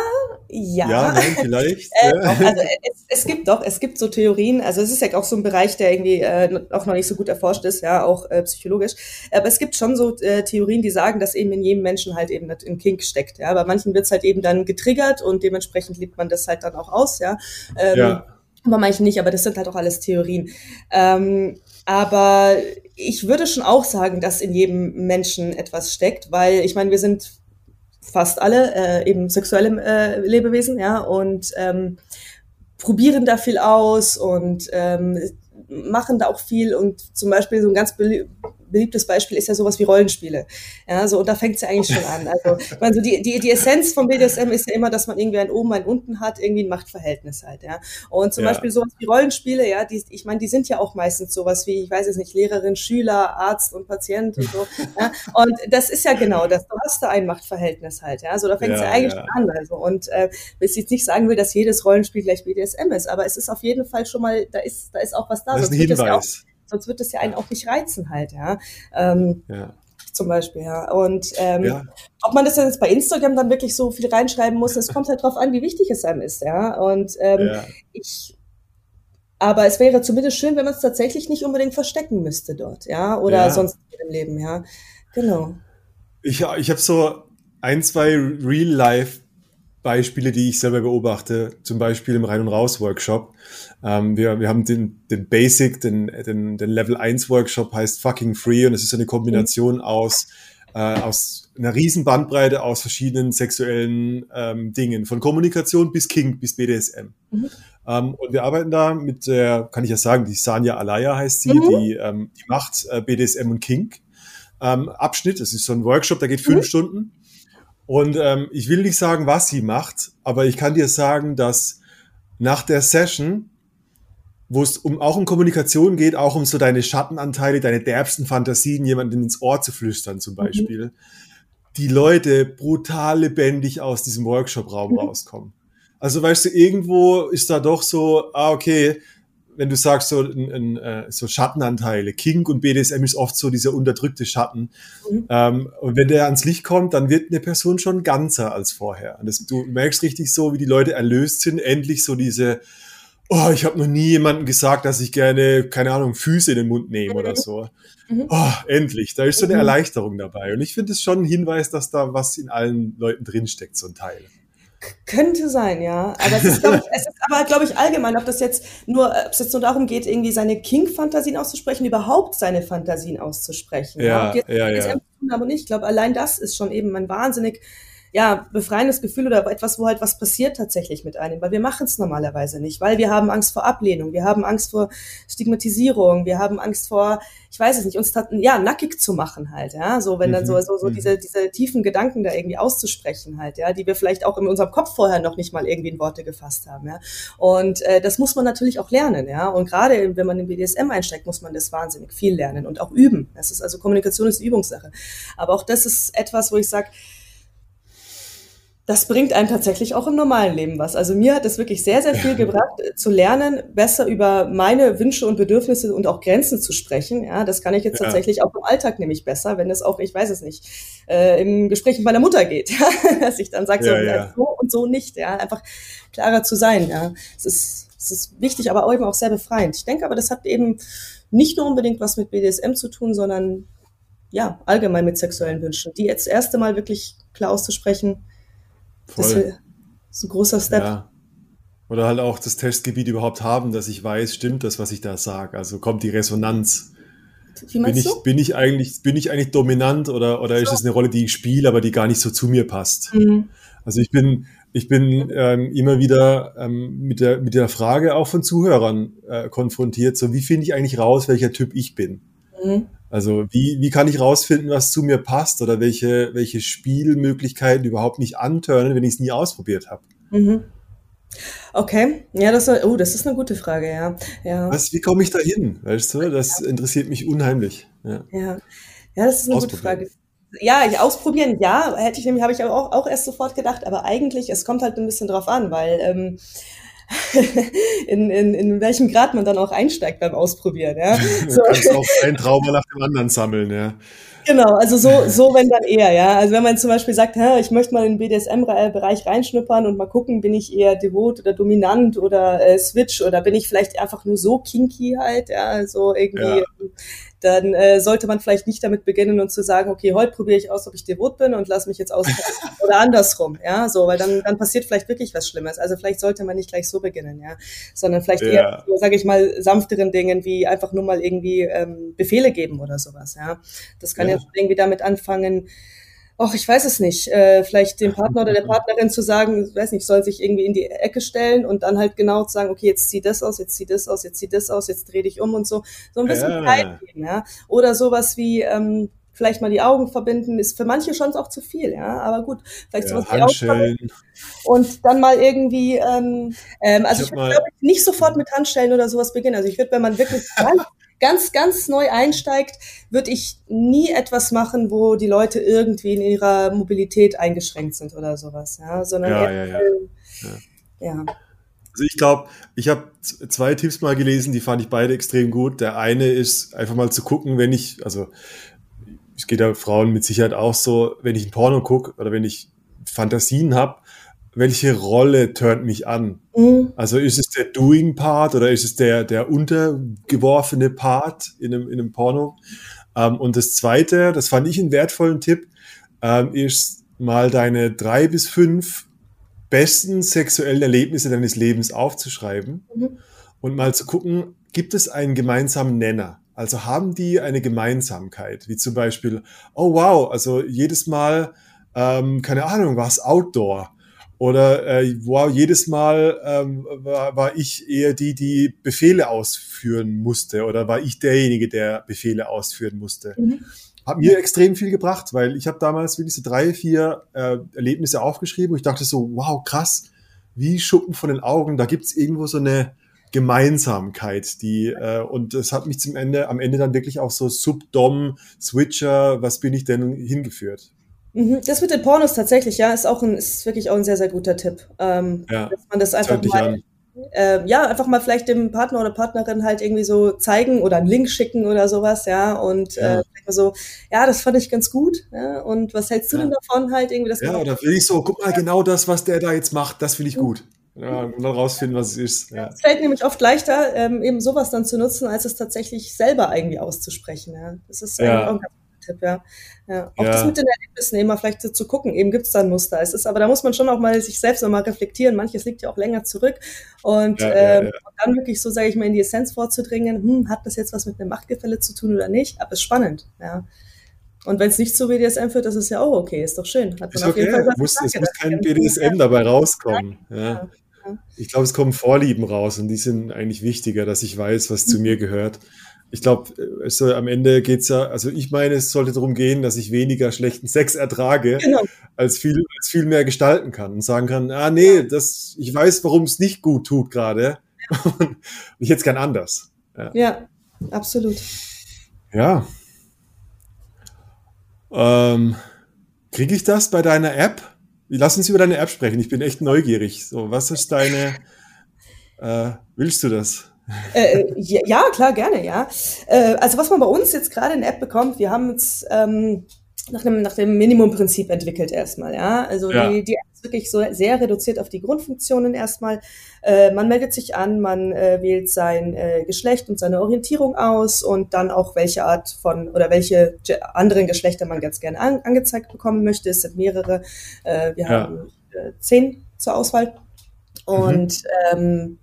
ja. Ja, nein, vielleicht. äh, also es, es, gibt doch, es gibt so Theorien, also es ist ja auch so ein Bereich, der irgendwie äh, auch noch nicht so gut erforscht ist, ja, auch äh, psychologisch. Aber es gibt schon so äh, Theorien, die sagen, dass eben in jedem Menschen halt eben ein Kink steckt. Ja, bei manchen wird's halt eben dann getriggert und dementsprechend lebt man das halt dann auch aus, ja. Ähm, ja. Bei manchen nicht, aber das sind halt auch alles Theorien. Ähm, aber ich würde schon auch sagen, dass in jedem Menschen etwas steckt, weil ich meine, wir sind fast alle äh, eben sexuelle äh, Lebewesen, ja, und ähm, probieren da viel aus und ähm, machen da auch viel und zum Beispiel so ein ganz beliebtes Beispiel ist ja sowas wie Rollenspiele. Ja, so, und da fängt es ja eigentlich schon an. Also, ich meine, so die, die, die Essenz vom BDSM ist ja immer, dass man irgendwie ein oben, ein unten hat, irgendwie ein Machtverhältnis halt, ja. Und zum ja. Beispiel sowas wie Rollenspiele, ja, die, ich meine, die sind ja auch meistens sowas wie, ich weiß jetzt nicht, Lehrerin, Schüler, Arzt und Patient und so. ja. Und das ist ja genau das. Du hast da ein Machtverhältnis halt, ja. So, da fängt es ja, ja, eigentlich ja. an. Also, und äh, ich jetzt nicht sagen will, dass jedes Rollenspiel gleich BDSM ist, aber es ist auf jeden Fall schon mal, da ist, da ist auch was da. Das ist ein Hinweis sonst wird es ja einen auch nicht reizen halt, ja. Ähm, ja. Zum Beispiel, ja. Und ähm, ja. ob man das jetzt bei Instagram dann wirklich so viel reinschreiben muss, es kommt halt drauf an, wie wichtig es einem ist, ja. Und ähm, ja. ich aber es wäre zumindest schön, wenn man es tatsächlich nicht unbedingt verstecken müsste dort, ja, oder ja. sonst im Leben, ja. Genau. Ich, ich habe so ein, zwei Real-Life Beispiele, die ich selber beobachte, zum Beispiel im Rein- und Raus-Workshop. Ähm, wir, wir haben den, den Basic, den, den, den Level 1 Workshop heißt Fucking Free und es ist eine Kombination aus, äh, aus einer riesen Bandbreite aus verschiedenen sexuellen ähm, Dingen, von Kommunikation bis King bis BDSM. Mhm. Ähm, und wir arbeiten da mit der, kann ich ja sagen, die Sanja Alaya heißt sie, mhm. die, ähm, die macht äh, BDSM und Kink. Ähm, Abschnitt, das ist so ein Workshop, der geht fünf mhm. Stunden. Und ähm, ich will nicht sagen, was sie macht, aber ich kann dir sagen, dass nach der Session, wo es um, auch um Kommunikation geht, auch um so deine Schattenanteile, deine derbsten Fantasien, jemanden ins Ohr zu flüstern zum mhm. Beispiel, mhm. die Leute brutal lebendig aus diesem Workshop-Raum mhm. rauskommen. Also weißt du, irgendwo ist da doch so, ah, okay, wenn du sagst, so, ein, ein, äh, so Schattenanteile, Kink und BDSM ist oft so dieser unterdrückte Schatten. Mhm. Ähm, und wenn der ans Licht kommt, dann wird eine Person schon ganzer als vorher. Und das, du merkst richtig so, wie die Leute erlöst sind, endlich so diese, oh, ich habe noch nie jemandem gesagt, dass ich gerne, keine Ahnung, Füße in den Mund nehme mhm. oder so. Mhm. Oh, endlich, da ist so eine mhm. Erleichterung dabei. Und ich finde es schon ein Hinweis, dass da was in allen Leuten drinsteckt, so ein Teil. Könnte sein, ja. Aber es ist, glaube ich, es ist aber, glaube ich, allgemein, ob das jetzt nur, ob es jetzt nur darum geht, irgendwie seine King-Fantasien auszusprechen, überhaupt seine Fantasien auszusprechen. Ja, ja, ja. ja. Aber nicht. Ich glaube, allein das ist schon eben ein wahnsinnig ja, befreiendes Gefühl oder etwas, wo halt was passiert tatsächlich mit einem, weil wir machen es normalerweise nicht, weil wir haben Angst vor Ablehnung, wir haben Angst vor Stigmatisierung, wir haben Angst vor, ich weiß es nicht, uns ja nackig zu machen halt, ja, so wenn dann so mhm. so, so mhm. diese diese tiefen Gedanken da irgendwie auszusprechen halt, ja, die wir vielleicht auch in unserem Kopf vorher noch nicht mal irgendwie in Worte gefasst haben, ja, und äh, das muss man natürlich auch lernen, ja, und gerade wenn man in BDSM einsteigt, muss man das wahnsinnig viel lernen und auch üben. Das ist also Kommunikation ist Übungssache, aber auch das ist etwas, wo ich sage das bringt einem tatsächlich auch im normalen Leben was. Also mir hat es wirklich sehr, sehr viel gebracht, äh, zu lernen, besser über meine Wünsche und Bedürfnisse und auch Grenzen zu sprechen. Ja, das kann ich jetzt ja. tatsächlich auch im Alltag nämlich besser, wenn es auch, ich weiß es nicht, äh, im Gespräch mit meiner Mutter geht, ja? dass ich dann sage, so, ja. so und so nicht, ja, einfach klarer zu sein. Ja, es ist, es ist wichtig, aber auch eben auch sehr befreiend. Ich denke aber, das hat eben nicht nur unbedingt was mit BDSM zu tun, sondern ja, allgemein mit sexuellen Wünschen. Die jetzt das erste Mal wirklich klar auszusprechen, Voll. Das ist ein großer Step. Ja. Oder halt auch das Testgebiet überhaupt haben, dass ich weiß, stimmt das, was ich da sage. Also kommt die Resonanz. Wie meinst bin ich, du? Bin ich eigentlich, bin ich eigentlich dominant oder, oder so. ist es eine Rolle, die ich spiele, aber die gar nicht so zu mir passt? Mhm. Also ich bin, ich bin ähm, immer wieder ähm, mit, der, mit der Frage auch von Zuhörern äh, konfrontiert, so wie finde ich eigentlich raus, welcher Typ ich bin? Mhm. Also wie, wie kann ich rausfinden, was zu mir passt oder welche, welche Spielmöglichkeiten überhaupt nicht anturnen, wenn ich es nie ausprobiert habe? Mhm. Okay, ja, das, oh, das ist eine gute Frage, ja. ja. Was, wie komme ich da hin? Weißt du, das interessiert mich unheimlich. Ja, ja. ja das ist eine gute Frage. Ja, ich, ausprobieren, ja, hätte ich nämlich, habe ich aber auch, auch erst sofort gedacht, aber eigentlich, es kommt halt ein bisschen drauf an, weil ähm, in, in, in welchem Grad man dann auch einsteigt beim Ausprobieren. Ja? So. du kannst auch ein Trauma nach dem anderen sammeln, ja. Genau, also so, so wenn dann eher, ja. Also wenn man zum Beispiel sagt, Hä, ich möchte mal in den BDSM-Bereich reinschnuppern und mal gucken, bin ich eher devot oder dominant oder äh, switch oder bin ich vielleicht einfach nur so kinky halt, ja, so irgendwie ja dann äh, sollte man vielleicht nicht damit beginnen und zu sagen, okay, heute probiere ich aus, ob ich devot bin und lass mich jetzt aus oder andersrum, ja, so, weil dann, dann passiert vielleicht wirklich was Schlimmes. Also vielleicht sollte man nicht gleich so beginnen, ja, sondern vielleicht ja. eher, sage ich mal, sanfteren Dingen wie einfach nur mal irgendwie ähm, Befehle geben oder sowas, ja. Das kann ja, ja irgendwie damit anfangen, Och, ich weiß es nicht. Äh, vielleicht dem Partner oder der Partnerin zu sagen, ich weiß nicht, soll sich irgendwie in die Ecke stellen und dann halt genau zu sagen, okay, jetzt zieh das aus, jetzt zieh das aus, jetzt zieh das aus, jetzt dreh dich um und so. So ein bisschen ja. Zeit geben, ja. Oder sowas wie, ähm, vielleicht mal die Augen verbinden, ist für manche schon auch zu viel, ja. Aber gut, vielleicht ja, sowas wie Augen verbinden. Und dann mal irgendwie, ähm, ähm, also ich, ich würde, glaube ich, nicht sofort mit Handstellen oder sowas beginnen. Also ich würde, wenn man wirklich ganz, ganz neu einsteigt, würde ich nie etwas machen, wo die Leute irgendwie in ihrer Mobilität eingeschränkt sind oder sowas, ja, sondern ja, eher, ja, ja. ja. Also ich glaube, ich habe zwei Tipps mal gelesen, die fand ich beide extrem gut. Der eine ist einfach mal zu gucken, wenn ich, also es geht ja Frauen mit Sicherheit auch so, wenn ich ein Porno gucke oder wenn ich Fantasien habe, welche Rolle turnt mich an? Mhm. Also ist es der Doing-Part oder ist es der, der untergeworfene Part in einem, in einem Porno? Ähm, und das zweite, das fand ich einen wertvollen Tipp, ähm, ist mal deine drei bis fünf besten sexuellen Erlebnisse deines Lebens aufzuschreiben mhm. und mal zu gucken, gibt es einen gemeinsamen Nenner? Also haben die eine Gemeinsamkeit, wie zum Beispiel, oh wow, also jedes Mal, ähm, keine Ahnung, war es Outdoor oder äh, wow, jedes Mal ähm, war, war ich eher die, die Befehle ausführen musste oder war ich derjenige, der Befehle ausführen musste. Mhm. Hat mir extrem viel gebracht, weil ich habe damals wirklich so drei, vier äh, Erlebnisse aufgeschrieben und ich dachte so, wow, krass, wie Schuppen von den Augen, da gibt's irgendwo so eine Gemeinsamkeit, die äh, und es hat mich zum Ende, am Ende dann wirklich auch so Subdom, Switcher, was bin ich denn hingeführt. Mhm. Das mit den Pornos tatsächlich, ja, ist auch ein, ist wirklich auch ein sehr, sehr guter Tipp. Ähm, ja, dass man das einfach mal, äh, ja, einfach mal vielleicht dem Partner oder Partnerin halt irgendwie so zeigen oder einen Link schicken oder sowas, ja, und ja. Äh, so, ja, das fand ich ganz gut, ja, und was hältst du ja. denn davon halt irgendwie? Das ja, da will ich so, guck mal, genau das, was der da jetzt macht, das finde ich gut. Ja, und dann rausfinden, was es ist. Ja. Es fällt nämlich oft leichter, ähm, eben sowas dann zu nutzen, als es tatsächlich selber irgendwie auszusprechen. Ja. Das ist ja. auch ein ganz Tipp, ja. Ja. Auch ja. das mit den Erlebnissen immer vielleicht so zu gucken, eben gibt es da ein Muster. Es ist, aber da muss man schon auch mal sich selbst nochmal reflektieren. Manches liegt ja auch länger zurück. Und, ja, ähm, und dann wirklich so, sage ich mal, in die Essenz vorzudringen, hm, hat das jetzt was mit einem Machtgefälle zu tun oder nicht? Aber es ist spannend, ja. Und wenn es nicht zu BDSM führt, das ist ja auch okay, ist doch schön. Hat ist okay. muss, es muss kein BDSM dabei rauskommen. Ja. Ich glaube, es kommen Vorlieben raus und die sind eigentlich wichtiger, dass ich weiß, was zu mir gehört ich glaube, also am Ende geht's ja, also ich meine, es sollte darum gehen, dass ich weniger schlechten Sex ertrage, genau. als, viel, als viel mehr gestalten kann und sagen kann, ah nee, das, ich weiß, warum es nicht gut tut gerade. Ja. ich hätte es gern anders. Ja, ja absolut. Ja. Ähm, Kriege ich das bei deiner App? Lass uns über deine App sprechen. Ich bin echt neugierig. So, was ist deine, äh, willst du das? Äh, äh ja, klar, gerne, ja. Äh, also was man bei uns jetzt gerade in der App bekommt, wir haben uns ähm, nach dem, nach dem Minimumprinzip entwickelt erstmal, ja. Also ja. Die, die App ist wirklich so sehr reduziert auf die Grundfunktionen erstmal. Äh, man meldet sich an, man äh, wählt sein äh, Geschlecht und seine Orientierung aus und dann auch welche Art von oder welche anderen Geschlechter man ganz gerne an, angezeigt bekommen möchte. Es sind mehrere. Äh, wir ja. haben äh, zehn zur Auswahl. Mhm. Und mhm. ähm,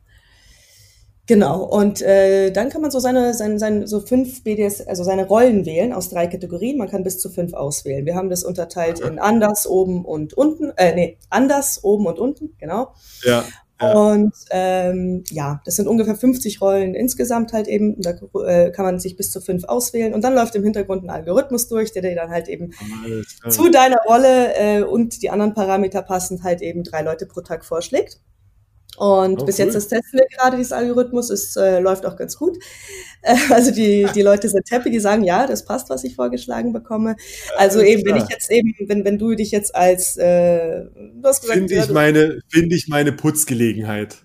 Genau, und äh, dann kann man so seine, seine, seine so fünf BDS, also seine Rollen wählen aus drei Kategorien. Man kann bis zu fünf auswählen. Wir haben das unterteilt in anders, oben und unten. Äh, nee, anders, oben und unten, genau. Ja. ja. Und ähm, ja, das sind ungefähr 50 Rollen insgesamt halt eben. Da äh, kann man sich bis zu fünf auswählen. Und dann läuft im Hintergrund ein Algorithmus durch, der dir dann halt eben zu deiner Rolle äh, und die anderen Parameter passend halt eben drei Leute pro Tag vorschlägt. Und oh, bis cool. jetzt das testen wir gerade, dieses Algorithmus. Es äh, läuft auch ganz gut. Äh, also die, die Leute sind happy, die sagen, ja, das passt, was ich vorgeschlagen bekomme. Also eben, wenn ich jetzt eben, wenn, wenn du dich jetzt als äh, du hast gesagt, finde ich meine, finde ich meine Putzgelegenheit.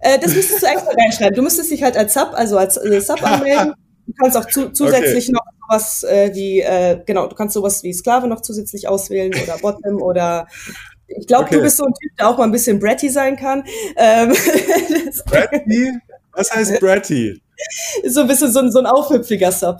Äh, das müsstest du extra reinschreiben. Du müsstest dich halt als Sub, also als äh, Sub anmelden. Du kannst auch zu, zusätzlich okay. noch was äh, wie, äh, genau, du kannst sowas wie Sklave noch zusätzlich auswählen oder Bottom oder ich glaube, okay. du bist so ein Typ, der auch mal ein bisschen bratty sein kann. Ähm, bratty? Was heißt bratty? So ein bisschen so ein, so ein aufhüpfiger Sub.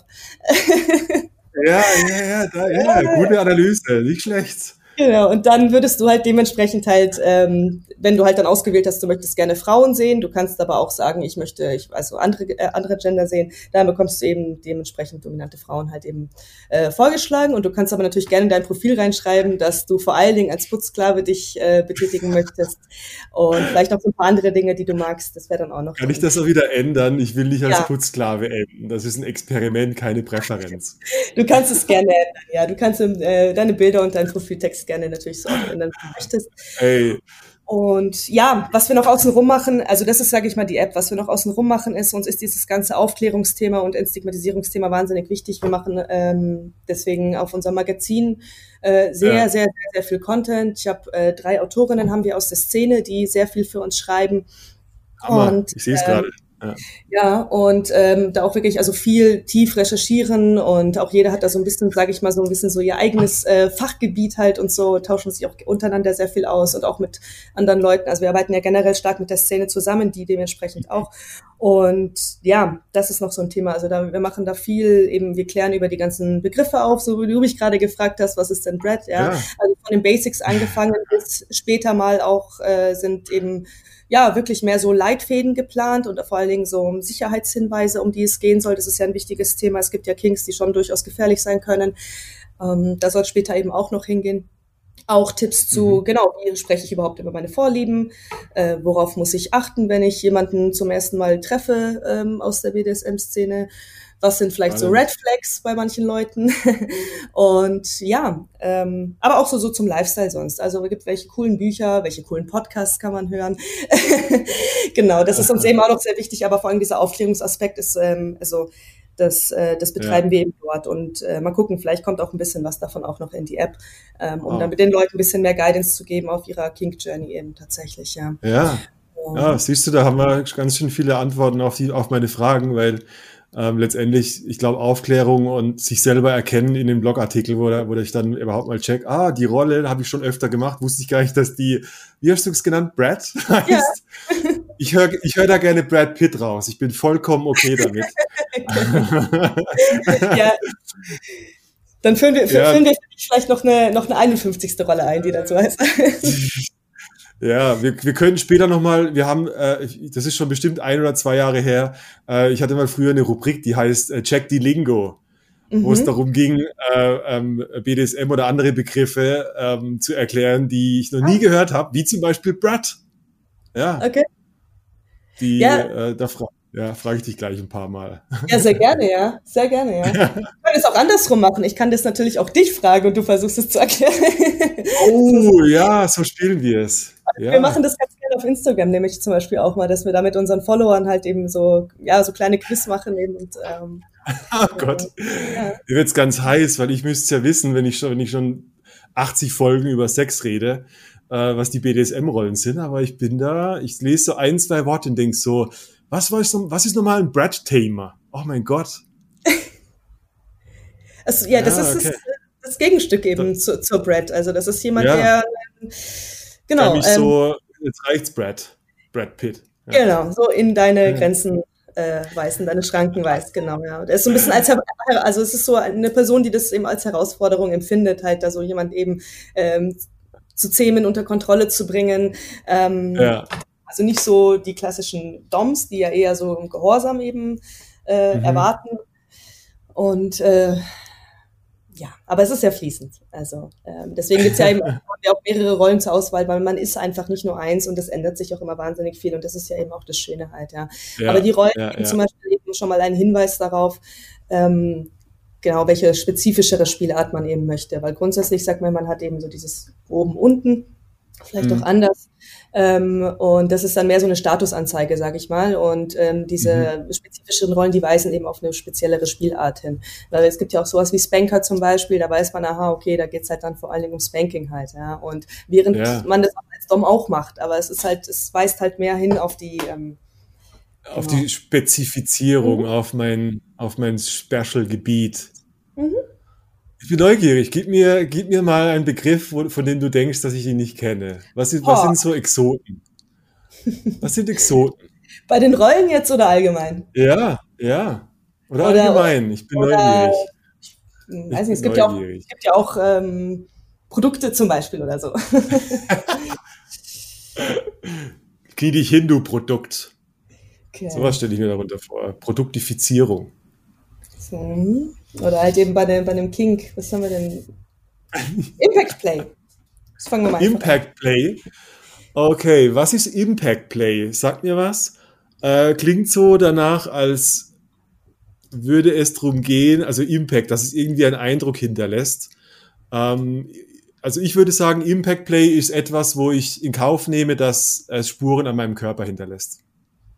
ja, ja, ja, da, ja, gute Analyse, nicht schlecht. Genau, und dann würdest du halt dementsprechend halt, ähm, wenn du halt dann ausgewählt hast, du möchtest gerne Frauen sehen, du kannst aber auch sagen, ich möchte, ich also andere äh, andere Gender sehen, dann bekommst du eben dementsprechend dominante Frauen halt eben äh, vorgeschlagen und du kannst aber natürlich gerne in dein Profil reinschreiben, dass du vor allen Dingen als Putzsklave dich äh, betätigen möchtest und vielleicht auch so ein paar andere Dinge, die du magst, das wäre dann auch noch. Kann ich das auch wieder ändern? Ich will nicht als ja. Putzsklave enden. Das ist ein Experiment, keine Präferenz. Du kannst es gerne ändern, ja. Du kannst äh, deine Bilder und deinen Profiltext gerne natürlich so ändern, wenn du möchtest. Hey. Und ja, was wir noch außenrum machen, also das ist, sage ich mal, die App, was wir noch außenrum machen, ist, uns ist dieses ganze Aufklärungsthema und Entstigmatisierungsthema wahnsinnig wichtig. Wir machen ähm, deswegen auf unserem Magazin äh, sehr, ja. sehr, sehr, sehr viel Content. Ich habe äh, drei Autorinnen haben wir aus der Szene, die sehr viel für uns schreiben. Hammer. Und, ich sehe es ähm, gerade. Ja. ja, und ähm, da auch wirklich also viel tief recherchieren und auch jeder hat da so ein bisschen, sage ich mal, so ein bisschen so ihr eigenes äh, Fachgebiet halt und so, tauschen sich auch untereinander sehr viel aus und auch mit anderen Leuten. Also wir arbeiten ja generell stark mit der Szene zusammen, die dementsprechend auch. Und ja, das ist noch so ein Thema. Also da, wir machen da viel, eben, wir klären über die ganzen Begriffe auf, so wie du mich gerade gefragt hast, was ist denn Bread? Ja, ja. also von den Basics angefangen bis später mal auch äh, sind eben ja wirklich mehr so Leitfäden geplant und vor allen Dingen so Sicherheitshinweise, um die es gehen soll. Das ist ja ein wichtiges Thema. Es gibt ja Kings, die schon durchaus gefährlich sein können. Ähm, da soll später eben auch noch hingehen. Auch Tipps zu, mhm. genau, wie spreche ich überhaupt über meine Vorlieben, äh, worauf muss ich achten, wenn ich jemanden zum ersten Mal treffe ähm, aus der BDSM-Szene was sind vielleicht so Red Flags bei manchen Leuten. und ja, ähm, aber auch so, so zum Lifestyle sonst. Also es gibt welche coolen Bücher, welche coolen Podcasts kann man hören. genau, das ist uns eben auch noch sehr wichtig, aber vor allem dieser Aufklärungsaspekt ist, ähm, also das, äh, das betreiben ja. wir eben dort. Und äh, mal gucken, vielleicht kommt auch ein bisschen was davon auch noch in die App, ähm, um dann mit den Leuten ein bisschen mehr Guidance zu geben auf ihrer Kink Journey eben tatsächlich, ja. Ja. Ja, siehst du, da haben wir ganz schön viele Antworten auf die, auf meine Fragen, weil ähm, letztendlich, ich glaube, Aufklärung und sich selber erkennen in den Blogartikel, wo, da, wo ich dann überhaupt mal check, ah, die Rolle habe ich schon öfter gemacht, wusste ich gar nicht, dass die, wie hast du es genannt, Brad heißt. Ja. Ich höre ich hör da gerne Brad Pitt raus. Ich bin vollkommen okay damit. ja. Dann führen wir, ja. führen wir vielleicht noch eine, noch eine 51. Rolle ein, die dazu heißt. Ja, wir, wir können später nochmal, wir haben, äh, das ist schon bestimmt ein oder zwei Jahre her, äh, ich hatte mal früher eine Rubrik, die heißt äh, Check die Lingo, mhm. wo es mhm. darum ging, äh, ähm, BDSM oder andere Begriffe ähm, zu erklären, die ich noch nie ah. gehört habe, wie zum Beispiel Brad. Ja. Okay. Die, ja. Äh, da fra ja, frage ich dich gleich ein paar Mal. Ja, sehr gerne, ja. Sehr gerne, ja. Ich kann es auch andersrum machen. Ich kann das natürlich auch dich fragen und du versuchst es zu erklären. Oh, ja, so spielen wir es. Ja. Wir machen das ganz gerne auf Instagram, nämlich zum Beispiel auch mal, dass wir da mit unseren Followern halt eben so, ja, so kleine Quiz machen eben und, ähm, Oh Gott. Ja. Mir wird's ganz heiß, weil ich müsste ja wissen, wenn ich schon, wenn ich schon 80 Folgen über Sex rede, äh, was die BDSM-Rollen sind, aber ich bin da, ich lese so ein, zwei Worte und denk so, was, war ich, was ist nochmal ein Brad-Tamer? Oh mein Gott. also, ja, das ja, ist okay. das, das, Gegenstück eben zu, zur Brad. Also das ist jemand, ja. der Genau. Mich ähm, so, jetzt reicht's, Brad. Brad Pitt. Ja. Genau, so in deine. Grenzen äh, weisen, deine Schranken weist, genau, ja. Der ist so ein bisschen als, also es ist so eine Person, die das eben als Herausforderung empfindet, halt da so jemand eben ähm, zu zähmen, unter Kontrolle zu bringen. Ähm, ja. Also nicht so die klassischen Doms, die ja eher so im Gehorsam eben äh, mhm. erwarten. Und äh, ja, aber es ist ja fließend. Also ähm, deswegen gibt es ja eben auch mehrere Rollen zur Auswahl, weil man ist einfach nicht nur eins und es ändert sich auch immer wahnsinnig viel und das ist ja eben auch das Schöne halt, ja. ja aber die Rollen ja, ja. zum Beispiel eben schon mal einen Hinweis darauf, ähm, genau, welche spezifischere Spielart man eben möchte. Weil grundsätzlich sagt man, man hat eben so dieses oben unten vielleicht mhm. auch anders. Ähm, und das ist dann mehr so eine Statusanzeige, sage ich mal. Und ähm, diese mhm. spezifischen Rollen, die weisen eben auf eine speziellere Spielart hin. Weil es gibt ja auch sowas wie Spanker zum Beispiel, da weiß man, aha, okay, da geht's halt dann vor allen Dingen um Spanking halt, ja. Und während ja. man das als Dom auch macht, aber es ist halt, es weist halt mehr hin auf die ähm, auf genau. die Spezifizierung, mhm. auf mein, auf mein Special-Gebiet. Mhm. Ich bin neugierig. Gib mir, gib mir mal einen Begriff, wo, von dem du denkst, dass ich ihn nicht kenne. Was sind, was sind so Exoten? Was sind Exoten? Bei den Rollen jetzt oder allgemein? Ja, ja. Oder, oder allgemein. Ich bin oder, neugierig. Ich weiß nicht, es gibt, ja auch, es gibt ja auch ähm, Produkte zum Beispiel oder so. Knie dich hin, du Produkt. Okay. was stelle ich mir darunter vor. Produktifizierung. So. Oder halt eben bei dem, bei dem King. Was haben wir denn? Impact Play. Das fangen wir mal an. Impact Play. Okay, was ist Impact Play? Sagt mir was? Äh, klingt so danach, als würde es darum gehen, also Impact, dass es irgendwie einen Eindruck hinterlässt. Ähm, also ich würde sagen, Impact Play ist etwas, wo ich in Kauf nehme, dass es Spuren an meinem Körper hinterlässt.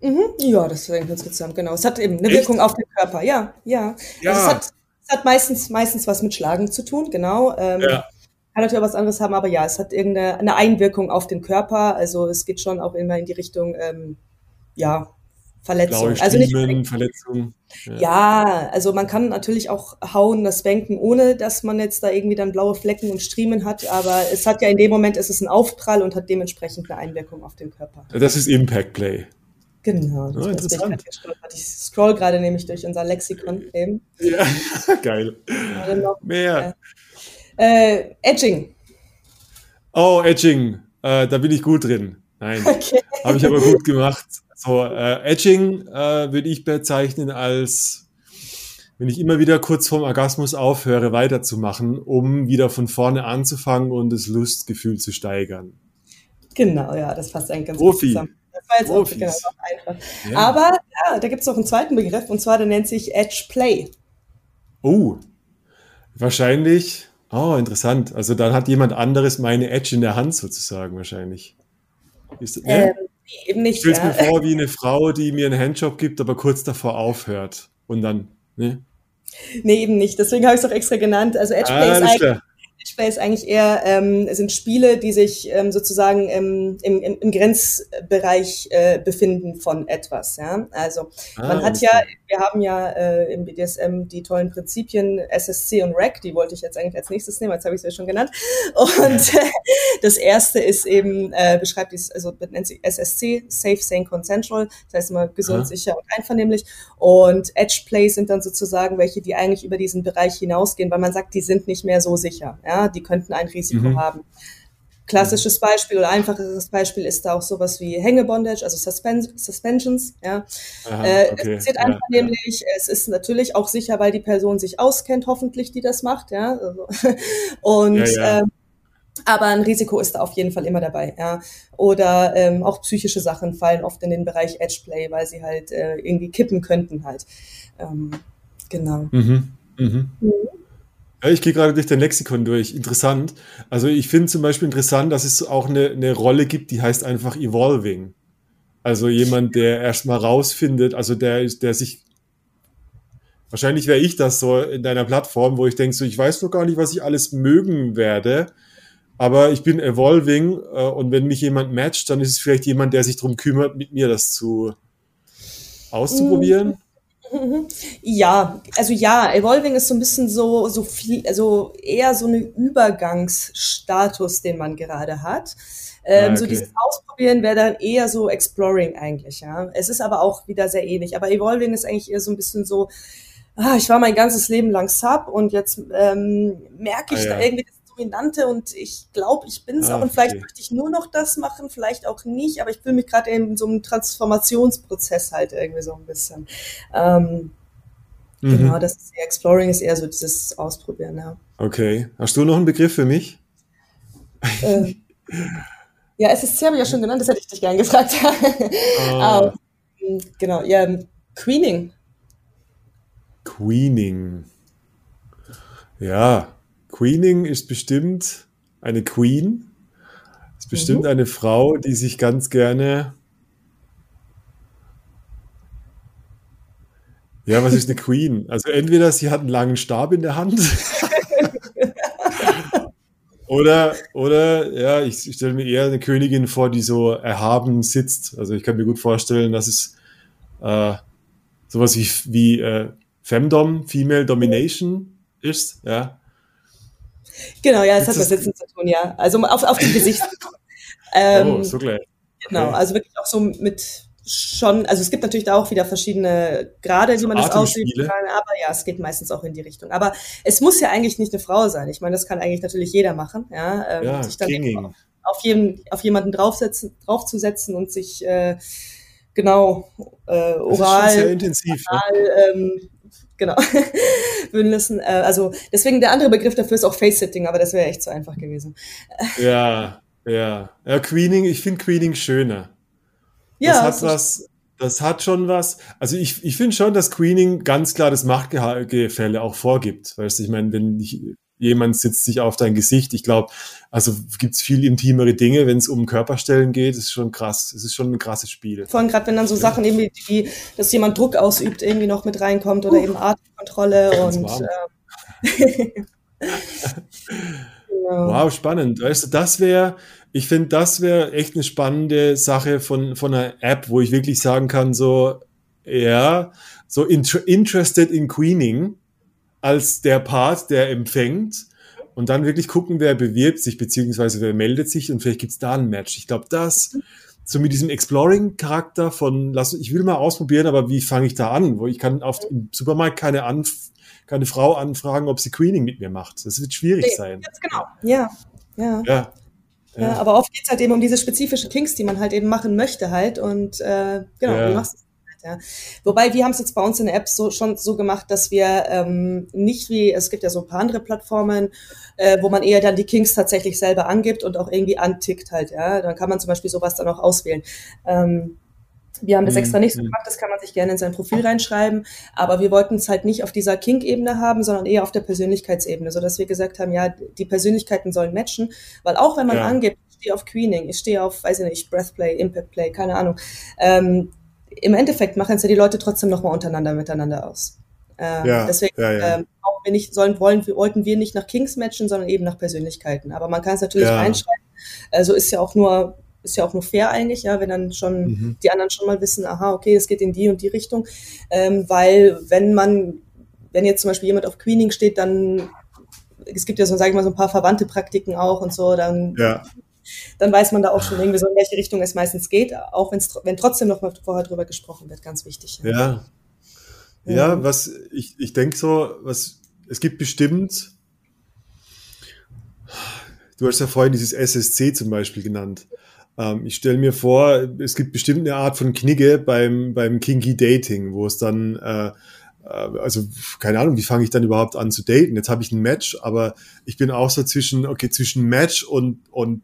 Mhm, ja, das ist ganz interessant, genau. Es hat eben eine Echt? Wirkung auf den Körper, ja, ja. ja. Also es, hat, es hat meistens, meistens was mit Schlagen zu tun, genau. Ähm, ja. Kann natürlich auch was anderes haben, aber ja, es hat irgendeine Einwirkung auf den Körper. Also es geht schon auch immer in die Richtung, ähm, ja, Verletzung. also nicht Verletzung. Ja. ja. also man kann natürlich auch hauen, das Banken, ohne dass man jetzt da irgendwie dann blaue Flecken und Striemen hat, aber es hat ja in dem Moment, es ist ein Aufprall und hat dementsprechend eine Einwirkung auf den Körper. Das ist Impact Play. Genau. Das oh, interessant. Ich, ich scroll gerade nämlich durch unser Lexikon eben. Ja, geil. Mehr. Äh, äh, Edging. Oh, Edging. Äh, da bin ich gut drin. Nein. Okay. Habe ich aber gut gemacht. So, äh, Edging äh, würde ich bezeichnen als, wenn ich immer wieder kurz vorm Orgasmus aufhöre, weiterzumachen, um wieder von vorne anzufangen und das Lustgefühl zu steigern. Genau, ja, das passt eigentlich ganz Profi. gut zusammen. Das war jetzt genau, einfach. Ja. Aber ja, da gibt es noch einen zweiten Begriff und zwar der nennt sich Edge Play. Oh, wahrscheinlich. Oh, interessant. Also dann hat jemand anderes meine Edge in der Hand sozusagen wahrscheinlich. Ist, ne? ähm, eben nicht. Ich stelle ja. mir vor wie eine Frau, die mir einen Handjob gibt, aber kurz davor aufhört und dann, ne? Nee, eben nicht. Deswegen habe ich es auch extra genannt. Also Edge Play ah, ist eigentlich Space eigentlich eher ähm, sind Spiele, die sich ähm, sozusagen im, im, im Grenzbereich äh, befinden von etwas. Ja? Also ah, man hat ja, wir haben ja äh, im BDSM die tollen Prinzipien SSC und REC, die wollte ich jetzt eigentlich als nächstes nehmen, jetzt habe ich es ja schon genannt. Und äh, das erste ist eben, äh, beschreibt dies, also nennt sich SSC, Safe, Sane, Consensual, das heißt immer gesund, ah. sicher und einvernehmlich. Und Edge Plays sind dann sozusagen welche, die eigentlich über diesen Bereich hinausgehen, weil man sagt, die sind nicht mehr so sicher. Ja? Die könnten ein Risiko mhm. haben. Klassisches Beispiel oder einfacheres Beispiel ist da auch sowas wie Hängebondage, also Suspen Suspensions. Ja. Aha, äh, okay. Es passiert einfach ja, nämlich, ja. es ist natürlich auch sicher, weil die Person sich auskennt, hoffentlich, die das macht. Ja. Also, und ja, ähm, aber ein Risiko ist da auf jeden Fall immer dabei. Ja. Oder ähm, auch psychische Sachen fallen oft in den Bereich Edgeplay, weil sie halt äh, irgendwie kippen könnten halt. Ähm, genau. Mhm. Mhm. Mhm. Ja, ich gehe gerade durch dein Lexikon durch. Interessant. Also ich finde zum Beispiel interessant, dass es auch eine, eine Rolle gibt, die heißt einfach Evolving. Also jemand, der erstmal rausfindet, also der, der sich Wahrscheinlich wäre ich das so in deiner Plattform, wo ich denke, so, ich weiß noch gar nicht, was ich alles mögen werde, aber ich bin evolving äh, und wenn mich jemand matcht, dann ist es vielleicht jemand, der sich darum kümmert, mit mir das zu auszuprobieren. Ja, also ja, Evolving ist so ein bisschen so, so viel, also eher so eine Übergangsstatus, den man gerade hat. Ähm, ah, okay. So dieses Ausprobieren wäre dann eher so Exploring eigentlich, ja. Es ist aber auch wieder sehr ähnlich. Aber Evolving ist eigentlich eher so ein bisschen so, ah, ich war mein ganzes Leben lang Sub und jetzt ähm, merke ich ah, ja. da irgendwie, Dominante und ich glaube, ich bin es ah, auch und vielleicht okay. möchte ich nur noch das machen, vielleicht auch nicht, aber ich fühle mich gerade in so einem Transformationsprozess halt irgendwie so ein bisschen. Ähm, mhm. Genau, das ist Exploring ist eher so dieses Ausprobieren, ja. Okay. Hast du noch einen Begriff für mich? Äh, ja, SSC habe ich ja schon genannt, das hätte ich dich gern gefragt. Ah. um, genau, ja, Queening. Queening. Ja, Queening ist bestimmt eine Queen, ist bestimmt mhm. eine Frau, die sich ganz gerne. Ja, was ist eine Queen? Also entweder sie hat einen langen Stab in der Hand. oder, oder, ja, ich stelle mir eher eine Königin vor, die so erhaben sitzt. Also ich kann mir gut vorstellen, dass es äh, sowas wie, wie äh, Femdom, Female Domination ist, ja. Genau, ja, es hat was Sitzen zu tun, ja. Also auf, auf dem Gesicht. ähm, oh, so gleich. Genau, okay. also wirklich auch so mit schon, also es gibt natürlich da auch wieder verschiedene Grade, wie man das ausüben kann, aber ja, es geht meistens auch in die Richtung. Aber es muss ja eigentlich nicht eine Frau sein. Ich meine, das kann eigentlich natürlich jeder machen, ja, ähm, ja sich dann auf, jeden, auf jemanden draufsetzen, draufzusetzen und sich äh, genau äh, oral, sehr intensiv, oral, ja. ähm, genau, Bündnissen. Äh, also deswegen der andere Begriff dafür ist auch Face-Sitting, aber das wäre echt zu einfach gewesen. Ja, ja. Ja, Queening, ich finde Queening schöner. Ja. Das hat was, das hat schon was. Also ich, ich finde schon, dass Queening ganz klar das Machtgefälle auch vorgibt. Weißt du, ich meine, wenn ich, jemand sitzt sich auf dein Gesicht, ich glaube, also gibt's viel intimere Dinge, wenn es um Körperstellen geht, ist schon krass. Es ist schon ein krasses Spiel. Vor allem gerade, wenn dann so Sachen irgendwie, wie, dass jemand Druck ausübt, irgendwie noch mit reinkommt oder uh, eben Atemkontrolle und ähm, genau. Wow, spannend. Weißt du, das wäre, ich finde, das wäre echt eine spannende Sache von, von einer App, wo ich wirklich sagen kann, so, ja, so inter interested in Queening als der Part, der empfängt und dann wirklich gucken, wer bewirbt sich, beziehungsweise wer meldet sich und vielleicht gibt's da ein Match. Ich glaube, das so mit diesem Exploring-Charakter von, lass, ich will mal ausprobieren, aber wie fange ich da an? Wo ich kann auf im Supermarkt keine, Anf keine Frau anfragen, ob sie Queening mit mir macht. Das wird schwierig nee, sein. Ganz genau, ja. Ja. ja. Ja. ja, aber oft geht's halt eben um diese spezifischen Kings, die man halt eben machen möchte halt. Und äh, genau, ja. du machst es halt, ja. Wobei wir haben es jetzt bei uns in der App so schon so gemacht, dass wir ähm, nicht wie, es gibt ja so ein paar andere Plattformen, äh, wo man eher dann die Kings tatsächlich selber angibt und auch irgendwie antickt halt, ja. Dann kann man zum Beispiel sowas dann auch auswählen. Ähm, wir haben das extra nicht so mhm. gemacht, das kann man sich gerne in sein Profil reinschreiben, aber wir wollten es halt nicht auf dieser Kink-Ebene haben, sondern eher auf der Persönlichkeitsebene, sodass wir gesagt haben, ja, die Persönlichkeiten sollen matchen, weil auch wenn man ja. angibt, ich stehe auf Queening, ich stehe auf, weiß ich nicht, Breathplay, Impact Play, keine Ahnung, ähm, im Endeffekt machen es ja die Leute trotzdem nochmal untereinander miteinander aus. Ähm, ja, deswegen ja, ja. Ähm, wir nicht, sollen, wollen, wollten wir nicht nach Kings matchen, sondern eben nach Persönlichkeiten. Aber man kann es natürlich reinschreiben. Also ist ja auch nur ist ja auch nur fair eigentlich, ja, wenn dann schon mhm. die anderen schon mal wissen, aha, okay, es geht in die und die Richtung. Ähm, weil wenn man, wenn jetzt zum Beispiel jemand auf Queening steht, dann es gibt ja so, sage ich mal, so ein paar verwandte Praktiken auch und so, dann, ja. Dann weiß man da auch schon irgendwie so, in welche Richtung es meistens geht, auch wenn's, wenn trotzdem noch mal vorher drüber gesprochen wird, ganz wichtig. Ja. Ja, ja was ich, ich denke so, was es gibt bestimmt, du hast ja vorhin dieses SSC zum Beispiel genannt. Ähm, ich stelle mir vor, es gibt bestimmt eine Art von Knigge beim, beim Kinky Dating, wo es dann, äh, äh, also keine Ahnung, wie fange ich dann überhaupt an zu daten? Jetzt habe ich ein Match, aber ich bin auch so zwischen, okay, zwischen Match und, und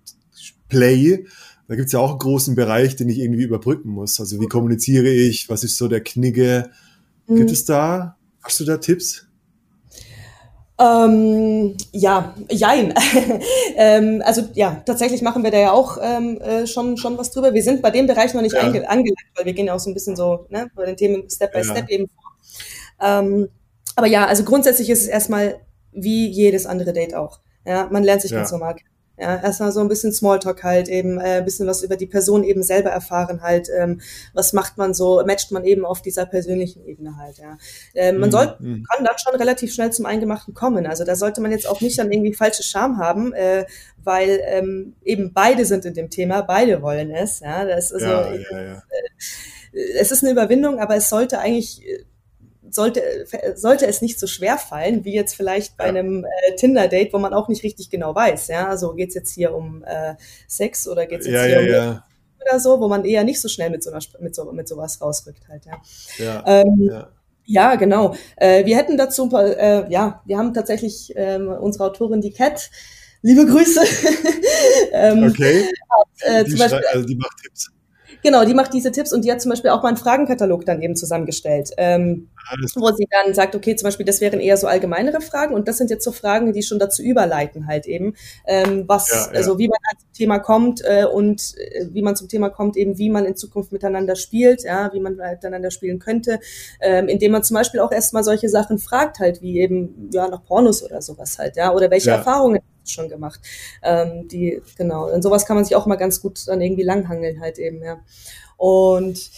Play. Da gibt's ja auch einen großen Bereich, den ich irgendwie überbrücken muss. Also wie kommuniziere ich? Was ist so der Knigge? Gibt mhm. es da? Hast du da Tipps? Ähm, ja, jein. ähm, also ja, tatsächlich machen wir da ja auch ähm, äh, schon, schon was drüber. Wir sind bei dem Bereich noch nicht ja. angelangt, weil wir gehen ja auch so ein bisschen so ne, bei den Themen Step by ja. Step eben vor. Ähm, aber ja, also grundsätzlich ist es erstmal wie jedes andere Date auch. Ja, man lernt sich ja. ganz normal kennen. Ja, erstmal so ein bisschen Smalltalk halt eben, äh, ein bisschen was über die Person eben selber erfahren halt. Ähm, was macht man so, matcht man eben auf dieser persönlichen Ebene halt, ja. Äh, man mhm. soll, mhm. kann dann schon relativ schnell zum Eingemachten kommen. Also da sollte man jetzt auch nicht dann irgendwie falsche Scham haben, äh, weil ähm, eben beide sind in dem Thema, beide wollen es. Ja, das ist ja, ja, ja. Äh, es ist eine Überwindung, aber es sollte eigentlich äh, sollte, sollte es nicht so schwer fallen, wie jetzt vielleicht bei ja. einem äh, Tinder-Date, wo man auch nicht richtig genau weiß, ja, also geht's jetzt hier um äh, Sex oder geht's jetzt ja, hier ja, um oder so, wo man eher nicht so schnell mit so, einer, mit so mit sowas rausrückt halt, ja. Ja, ähm, ja. ja genau. Äh, wir hätten dazu ein paar, äh, ja, wir haben tatsächlich ähm, unsere Autorin, die Cat, liebe Grüße. ähm, okay. Hat, äh, die, Beispiel, also die macht Tipps. Genau, die macht diese Tipps und die hat zum Beispiel auch mal einen Fragenkatalog dann eben zusammengestellt, ähm, wo sie dann sagt, okay, zum Beispiel, das wären eher so allgemeinere Fragen und das sind jetzt so Fragen, die schon dazu überleiten halt eben, ähm, was, ja, ja. also wie man halt zum Thema kommt äh, und äh, wie man zum Thema kommt, eben wie man in Zukunft miteinander spielt, ja, wie man miteinander spielen könnte, ähm, indem man zum Beispiel auch erstmal solche Sachen fragt halt, wie eben, ja, nach Pornos oder sowas halt, ja, oder welche ja. Erfahrungen schon gemacht. Ähm, die, genau, und sowas kann man sich auch mal ganz gut dann irgendwie langhangeln halt eben, ja. Und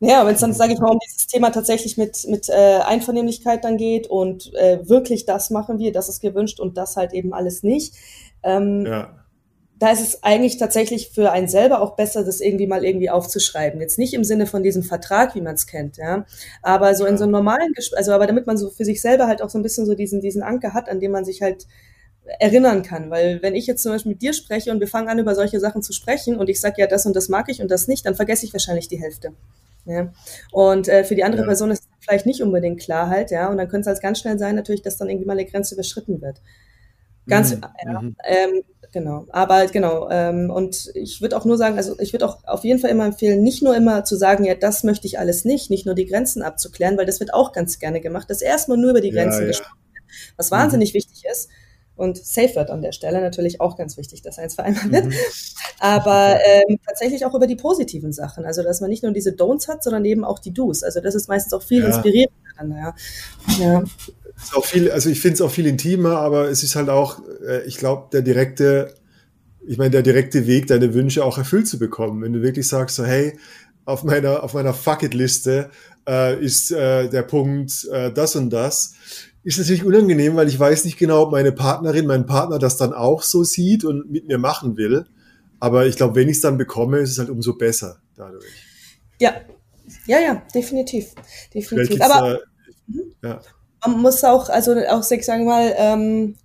naja, wenn es dann, sage ich mal, um dieses Thema tatsächlich mit, mit äh, Einvernehmlichkeit dann geht und äh, wirklich das machen wir, das ist gewünscht und das halt eben alles nicht. Ähm, ja. da ist es eigentlich tatsächlich für einen selber auch besser, das irgendwie mal irgendwie aufzuschreiben. Jetzt nicht im Sinne von diesem Vertrag, wie man es kennt, ja. Aber so in so einem normalen Gespräch, also aber damit man so für sich selber halt auch so ein bisschen so diesen, diesen Anker hat, an dem man sich halt erinnern kann. Weil wenn ich jetzt zum Beispiel mit dir spreche und wir fangen an, über solche Sachen zu sprechen und ich sage ja, das und das mag ich und das nicht, dann vergesse ich wahrscheinlich die Hälfte. Ja. Und äh, für die andere ja. Person ist vielleicht nicht unbedingt klar halt, ja. Und dann könnte es halt ganz schnell sein, natürlich, dass dann irgendwie mal eine Grenze überschritten wird. Ganz, mhm. ja, mhm. ähm, genau. Aber genau. Ähm, und ich würde auch nur sagen, also ich würde auch auf jeden Fall immer empfehlen, nicht nur immer zu sagen, ja, das möchte ich alles nicht, nicht nur die Grenzen abzuklären, weil das wird auch ganz gerne gemacht, dass erstmal nur über die Grenzen gesprochen wird. Was wahnsinnig mhm. wichtig ist, und Safe wird an der Stelle natürlich auch ganz wichtig, dass eins vereinbart wird. Mhm. Aber ähm, tatsächlich auch über die positiven Sachen. Also, dass man nicht nur diese Don'ts hat, sondern eben auch die Do's. Also, das ist meistens auch viel ja. inspirierend. Ja. ja. Ist auch viel, also ich finde es auch viel intimer, aber es ist halt auch, äh, ich glaube, der direkte, ich meine, der direkte Weg, deine Wünsche auch erfüllt zu bekommen. Wenn du wirklich sagst, so, hey, auf meiner, auf meiner Fuck-It-Liste äh, ist äh, der Punkt äh, das und das, ist natürlich unangenehm, weil ich weiß nicht genau, ob meine Partnerin, mein Partner das dann auch so sieht und mit mir machen will. Aber ich glaube, wenn ich es dann bekomme, ist es halt umso besser dadurch. Ja, ja, ja, definitiv. definitiv. Aber da, mhm. ja. man muss auch, also auch, sag ich mal, ähm,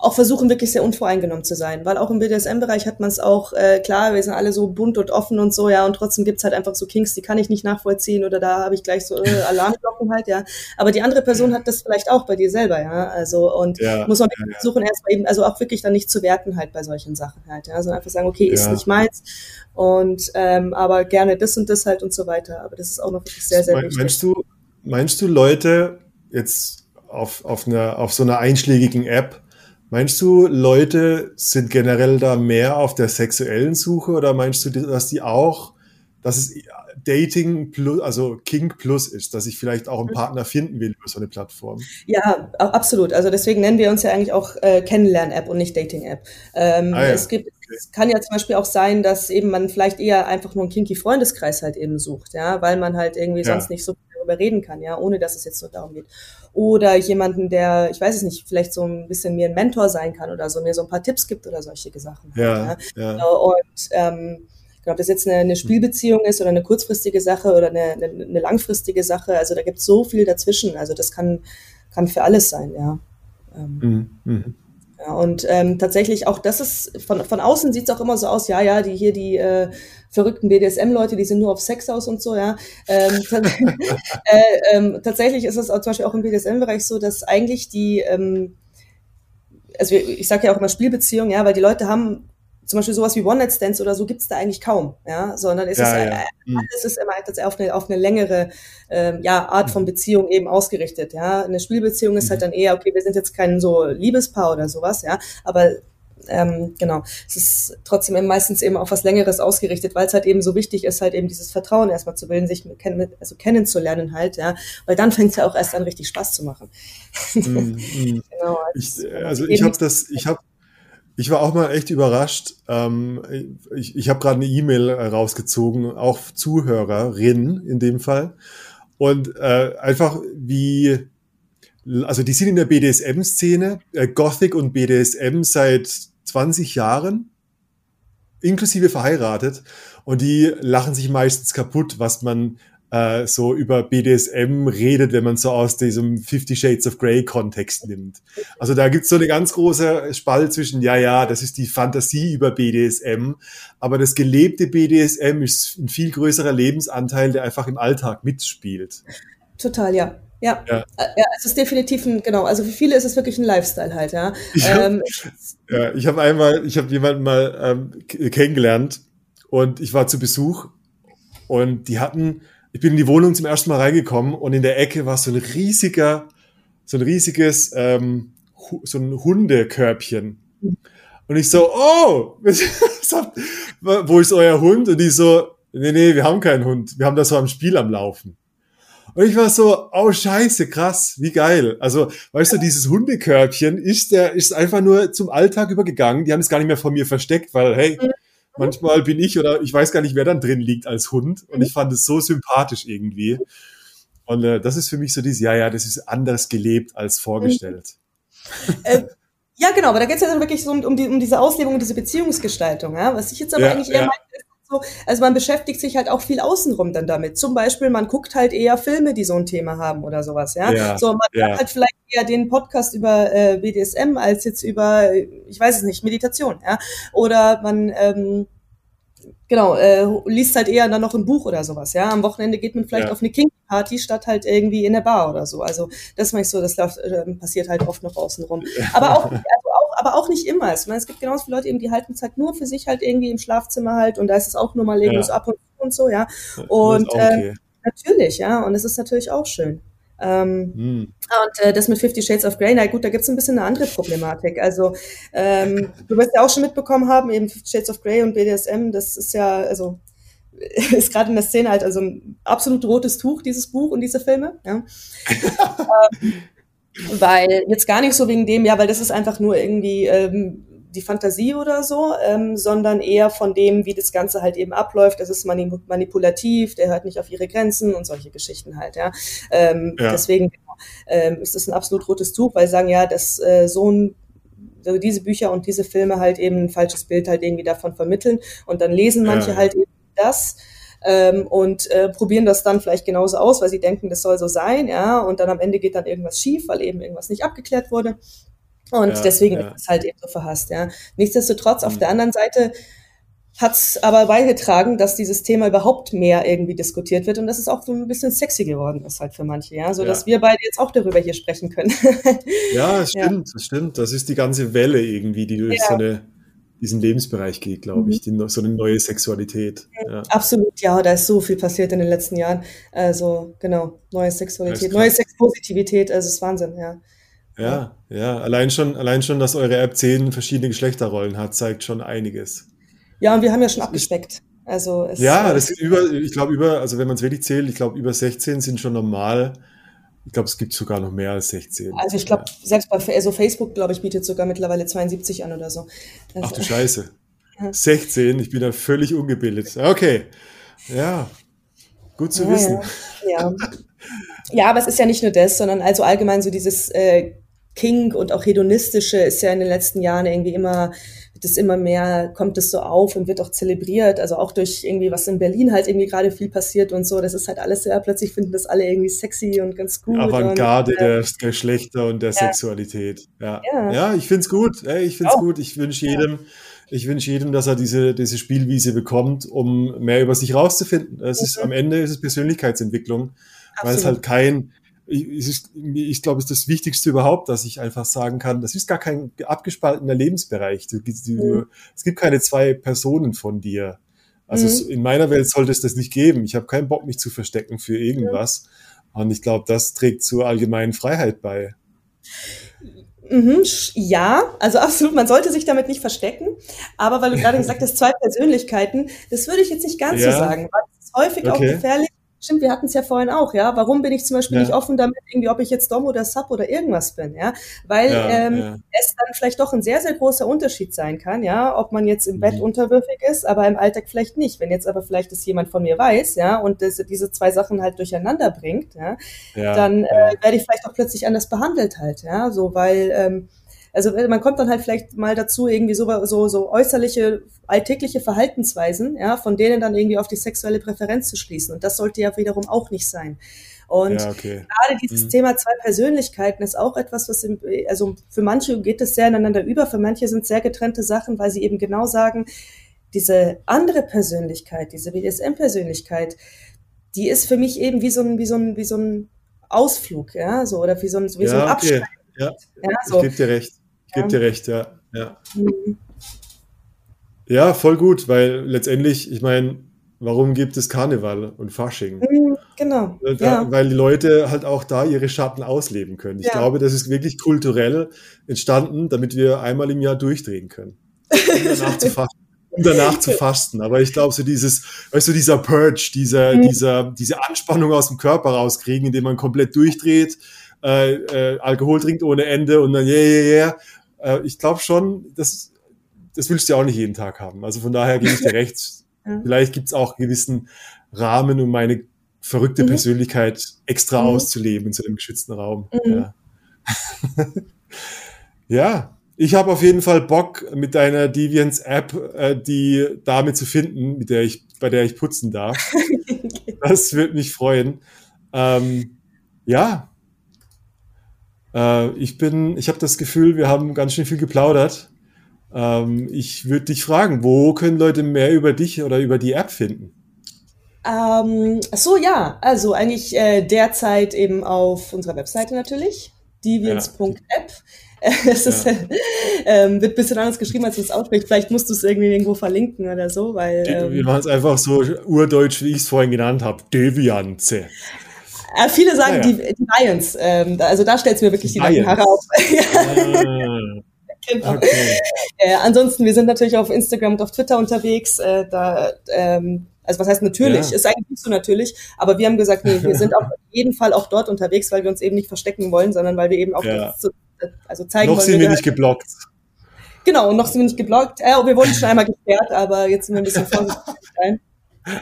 auch versuchen, wirklich sehr unvoreingenommen zu sein. Weil auch im BDSM-Bereich hat man es auch, äh, klar, wir sind alle so bunt und offen und so, ja, und trotzdem gibt's halt einfach so Kings, die kann ich nicht nachvollziehen oder da habe ich gleich so äh, Alarmglocken halt, ja. Aber die andere Person hat das vielleicht auch bei dir selber, ja. Also und ja, muss man ja, versuchen, erstmal eben, also auch wirklich dann nicht zu werten halt bei solchen Sachen halt, ja. Sondern einfach sagen, okay, ist ja. nicht meins und ähm, aber gerne das und das halt und so weiter. Aber das ist auch noch wirklich sehr, sehr wichtig. Meinst du, meinst du Leute jetzt auf, auf, einer, auf so einer einschlägigen App, Meinst du, Leute sind generell da mehr auf der sexuellen Suche oder meinst du, dass die auch, dass es Dating plus, also King Plus ist, dass ich vielleicht auch einen Partner finden will über so eine Plattform? Ja, absolut. Also deswegen nennen wir uns ja eigentlich auch äh, Kennenlern-App und nicht Dating-App. Ähm, ah, ja. Es gibt es kann ja zum Beispiel auch sein, dass eben man vielleicht eher einfach nur einen kinky Freundeskreis halt eben sucht, ja, weil man halt irgendwie ja. sonst nicht so darüber reden kann, ja, ohne dass es jetzt so darum geht. Oder jemanden, der, ich weiß es nicht, vielleicht so ein bisschen mir ein Mentor sein kann oder so, mir so ein paar Tipps gibt oder solche Sachen. Ja, ja. ja. Genau, und ähm, genau, ob das jetzt eine, eine Spielbeziehung ist oder eine kurzfristige Sache oder eine, eine, eine langfristige Sache, also da gibt es so viel dazwischen. Also das kann, kann für alles sein, ja. Ähm, mhm. Ja, und ähm, tatsächlich auch das ist, von, von außen sieht es auch immer so aus, ja, ja, die hier, die äh, verrückten BDSM-Leute, die sind nur auf Sex aus und so, ja. Ähm, äh, ähm, tatsächlich ist es auch, zum Beispiel auch im BDSM-Bereich so, dass eigentlich die, ähm, also ich sage ja auch immer Spielbeziehungen, ja, weil die Leute haben zum Beispiel sowas wie One-Night-Stands oder so gibt's da eigentlich kaum, ja, sondern es ja, ist, ja. Äh, alles ist immer auf eine, auf eine längere ähm, ja, Art von mhm. Beziehung eben ausgerichtet, ja. Eine Spielbeziehung ist halt mhm. dann eher, okay, wir sind jetzt kein so Liebespaar oder sowas, ja, aber ähm, genau, es ist trotzdem eben meistens eben auf was Längeres ausgerichtet, weil es halt eben so wichtig ist, halt eben dieses Vertrauen erstmal zu bilden, sich mit, also kennenzulernen halt, ja, weil dann fängt es ja auch erst an, richtig Spaß zu machen. Mm, mm. genau, als, ich, also ich habe das, ich habe ich war auch mal echt überrascht. Ähm, ich ich habe gerade eine E-Mail äh, rausgezogen, auch Zuhörerin in dem Fall. Und äh, einfach wie, also die sind in der BDSM-Szene, äh, Gothic und BDSM seit 20 Jahren, inklusive verheiratet. Und die lachen sich meistens kaputt, was man äh, so über BDSM redet, wenn man so aus diesem Fifty Shades of Grey Kontext nimmt. Also da gibt's so eine ganz große Spalt zwischen, ja, ja, das ist die Fantasie über BDSM, aber das gelebte BDSM ist ein viel größerer Lebensanteil, der einfach im Alltag mitspielt. Total, ja. Ja, ja. Äh, ja, es ist definitiv ein, genau, also für viele ist es wirklich ein Lifestyle halt, ja. Ich habe ähm, ja, ich hab einmal, ich habe jemanden mal ähm, kennengelernt und ich war zu Besuch und die hatten ich bin in die Wohnung zum ersten Mal reingekommen und in der Ecke war so ein riesiger, so ein riesiges, ähm, so ein Hundekörbchen. Und ich so, oh, wo ist euer Hund? Und die so, nee, nee, wir haben keinen Hund. Wir haben das so am Spiel am Laufen. Und ich war so, oh scheiße, krass, wie geil. Also, weißt du, dieses Hundekörbchen ist der, ist einfach nur zum Alltag übergegangen. Die haben es gar nicht mehr von mir versteckt, weil, hey. Manchmal bin ich oder ich weiß gar nicht, wer dann drin liegt als Hund. Und ich fand es so sympathisch irgendwie. Und äh, das ist für mich so dieses, ja, ja, das ist anders gelebt als vorgestellt. Äh, Ja, genau, aber da geht es ja dann wirklich so um, um, die, um diese Auslebung und diese Beziehungsgestaltung. Ja? Was ich jetzt aber ja, eigentlich eher ja. meine, ist so, also man beschäftigt sich halt auch viel außenrum dann damit. Zum Beispiel, man guckt halt eher Filme, die so ein Thema haben oder sowas. Ja, ja so man ja. hat halt vielleicht eher den Podcast über äh, BDSM als jetzt über, ich weiß es nicht, Meditation. Ja, oder man ähm, genau, äh, liest halt eher dann noch ein Buch oder sowas, ja. Am Wochenende geht man vielleicht ja. auf eine King-Party statt halt irgendwie in der Bar oder so. Also das mache ich so, das läuft, äh, passiert halt oft noch außenrum. Aber auch, also auch, aber auch nicht immer. Ich meine, es gibt genauso viele Leute eben, die halten es halt nur für sich halt irgendwie im Schlafzimmer halt und da ist es auch nur mal legen ja. ab und zu und so, ja. Und okay. äh, natürlich, ja, und es ist natürlich auch schön. Ähm, hm. Und äh, das mit Fifty Shades of Grey, na gut, da gibt's ein bisschen eine andere Problematik. Also ähm, du wirst ja auch schon mitbekommen haben, eben Fifty Shades of Grey und BDSM, das ist ja, also ist gerade in der Szene halt also ein absolut rotes Tuch, dieses Buch und diese Filme. Ja. ähm, weil jetzt gar nicht so wegen dem, ja, weil das ist einfach nur irgendwie ähm, die Fantasie oder so, ähm, sondern eher von dem, wie das Ganze halt eben abläuft. Es ist manipulativ, der hört nicht auf ihre Grenzen und solche Geschichten halt, ja. Ähm, ja. Deswegen genau, ähm, ist es ein absolut rotes Tuch, weil sie sagen, ja, dass äh, so ein also diese Bücher und diese Filme halt eben ein falsches Bild halt irgendwie davon vermitteln und dann lesen manche ja. halt eben das ähm, und äh, probieren das dann vielleicht genauso aus, weil sie denken, das soll so sein, ja, und dann am Ende geht dann irgendwas schief, weil eben irgendwas nicht abgeklärt wurde. Und ja, deswegen ja. ist es halt eben so verhasst, ja. Nichtsdestotrotz, auf mhm. der anderen Seite hat es aber beigetragen, dass dieses Thema überhaupt mehr irgendwie diskutiert wird und dass es auch so ein bisschen sexy geworden ist halt für manche, ja, so dass ja. wir beide jetzt auch darüber hier sprechen können. ja, es stimmt, das stimmt. Das ist die ganze Welle irgendwie, die durch so eine, diesen Lebensbereich geht, glaube mhm. ich, die, so eine neue Sexualität. Ja. Absolut, ja, da ist so viel passiert in den letzten Jahren. Also genau, neue Sexualität, neue Sexpositivität, also es ist Wahnsinn, ja. Ja, ja, allein schon, allein schon, dass eure App zehn verschiedene Geschlechterrollen hat, zeigt schon einiges. Ja, und wir haben ja schon abgespeckt. Also ja, das sind über, ich glaube über, also wenn man es wirklich zählt, ich glaube über 16 sind schon normal. Ich glaube, es gibt sogar noch mehr als 16. Also ich glaube, ja. selbst bei also Facebook, glaube ich, bietet sogar mittlerweile 72 an oder so. Also, Ach du Scheiße. 16, ich bin da völlig ungebildet. Okay. Ja. Gut zu ja, wissen. Ja. ja. ja. aber es ist ja nicht nur das, sondern also allgemein so dieses äh, King und auch hedonistische ist ja in den letzten Jahren irgendwie immer es immer mehr, kommt es so auf und wird auch zelebriert. Also auch durch irgendwie, was in Berlin halt irgendwie gerade viel passiert und so. Das ist halt alles sehr, plötzlich finden das alle irgendwie sexy und ganz gut. Avantgarde und, äh, der Geschlechter und der ja. Sexualität. Ja, ja. ja ich find's gut. Ich find's gut. Ich wünsche jedem, ich wünsche jedem, dass er diese, diese Spielwiese bekommt, um mehr über sich rauszufinden. Es mhm. ist, am Ende ist es Persönlichkeitsentwicklung, Absolut. weil es halt kein, ich, ich glaube, ist das Wichtigste überhaupt, dass ich einfach sagen kann, das ist gar kein abgespaltener Lebensbereich. Du, du, mhm. Es gibt keine zwei Personen von dir. Also mhm. in meiner Welt sollte es das nicht geben. Ich habe keinen Bock, mich zu verstecken für irgendwas. Mhm. Und ich glaube, das trägt zur allgemeinen Freiheit bei. Mhm, ja, also absolut, man sollte sich damit nicht verstecken. Aber weil du gerade gesagt hast, zwei Persönlichkeiten, das würde ich jetzt nicht ganz ja. so sagen. Weil es ist häufig okay. auch gefährlich, Stimmt, wir hatten es ja vorhin auch, ja. Warum bin ich zum Beispiel ja. nicht offen damit, irgendwie, ob ich jetzt Dom oder Sub oder irgendwas bin, ja? Weil ja, ähm, ja. es dann vielleicht doch ein sehr, sehr großer Unterschied sein kann, ja, ob man jetzt im mhm. Bett unterwürfig ist, aber im Alltag vielleicht nicht. Wenn jetzt aber vielleicht das jemand von mir weiß, ja, und das, diese zwei Sachen halt durcheinander bringt, ja, dann äh, werde ich vielleicht auch plötzlich anders behandelt halt, ja, so, weil ähm, also man kommt dann halt vielleicht mal dazu, irgendwie so, so, so äußerliche, alltägliche Verhaltensweisen, ja, von denen dann irgendwie auf die sexuelle Präferenz zu schließen. Und das sollte ja wiederum auch nicht sein. Und ja, okay. gerade dieses mhm. Thema zwei Persönlichkeiten ist auch etwas, was im, also für manche geht es sehr ineinander über, für manche sind es sehr getrennte Sachen, weil sie eben genau sagen, diese andere Persönlichkeit, diese BDSM-Persönlichkeit, die ist für mich eben wie so ein, wie so ein, wie so ein Ausflug, ja, so, oder wie so ein, wie ja, so ein okay. Abschneiden. Ja, ja so. ich gebe dir recht. Ich gebe dir recht, ja. Ja. Mhm. ja, voll gut, weil letztendlich, ich meine, warum gibt es Karneval und Fasching? Mhm, genau. Da, ja. Weil die Leute halt auch da ihre Schatten ausleben können. Ich ja. glaube, das ist wirklich kulturell entstanden, damit wir einmal im Jahr durchdrehen können. Um danach zu fasten. Um danach zu fasten. Aber ich glaube, so dieses, weißt du, dieser Purge, dieser, mhm. dieser, diese Anspannung aus dem Körper rauskriegen, indem man komplett durchdreht, äh, äh, Alkohol trinkt ohne Ende und dann yeah, yeah, yeah. Äh, ich glaube schon, das, das willst du ja auch nicht jeden Tag haben. Also von daher gebe ich dir recht. ja. Vielleicht gibt's auch gewissen Rahmen, um meine verrückte mhm. Persönlichkeit extra mhm. auszuleben in so einem geschützten Raum. Mhm. Ja. ja. ich habe auf jeden Fall Bock, mit deiner Deviants-App äh, die Dame zu finden, mit der ich, bei der ich putzen darf. das würde mich freuen. Ähm, ja. Äh, ich bin, ich habe das Gefühl, wir haben ganz schön viel geplaudert. Ähm, ich würde dich fragen, wo können Leute mehr über dich oder über die App finden? Ähm, so ja, also eigentlich äh, derzeit eben auf unserer Webseite natürlich, deviants.app. Es ist, ja. ähm, wird ein bisschen anders geschrieben, als du es aussprichst. Vielleicht musst du es irgendwie irgendwo verlinken oder so, weil. Ähm, Wir machen es einfach so urdeutsch, wie ich es vorhin genannt habe. Devianze. Äh, viele sagen ja, die, die Lions. Ähm, also da stellt es mir wirklich die Nacken auf. ah. genau. Okay. Äh, ansonsten, wir sind natürlich auf Instagram und auf Twitter unterwegs. Äh, da, ähm, also was heißt natürlich? Ja. Ist eigentlich nicht so natürlich, aber wir haben gesagt, nee, wir sind auf jeden Fall auch dort unterwegs, weil wir uns eben nicht verstecken wollen, sondern weil wir eben auch ja. das, also zeigen noch wollen. Noch sind wir nicht geblockt. Genau, noch sind wir nicht geblockt. Äh, wir wurden schon einmal gesperrt, aber jetzt sind wir ein bisschen vorsichtig.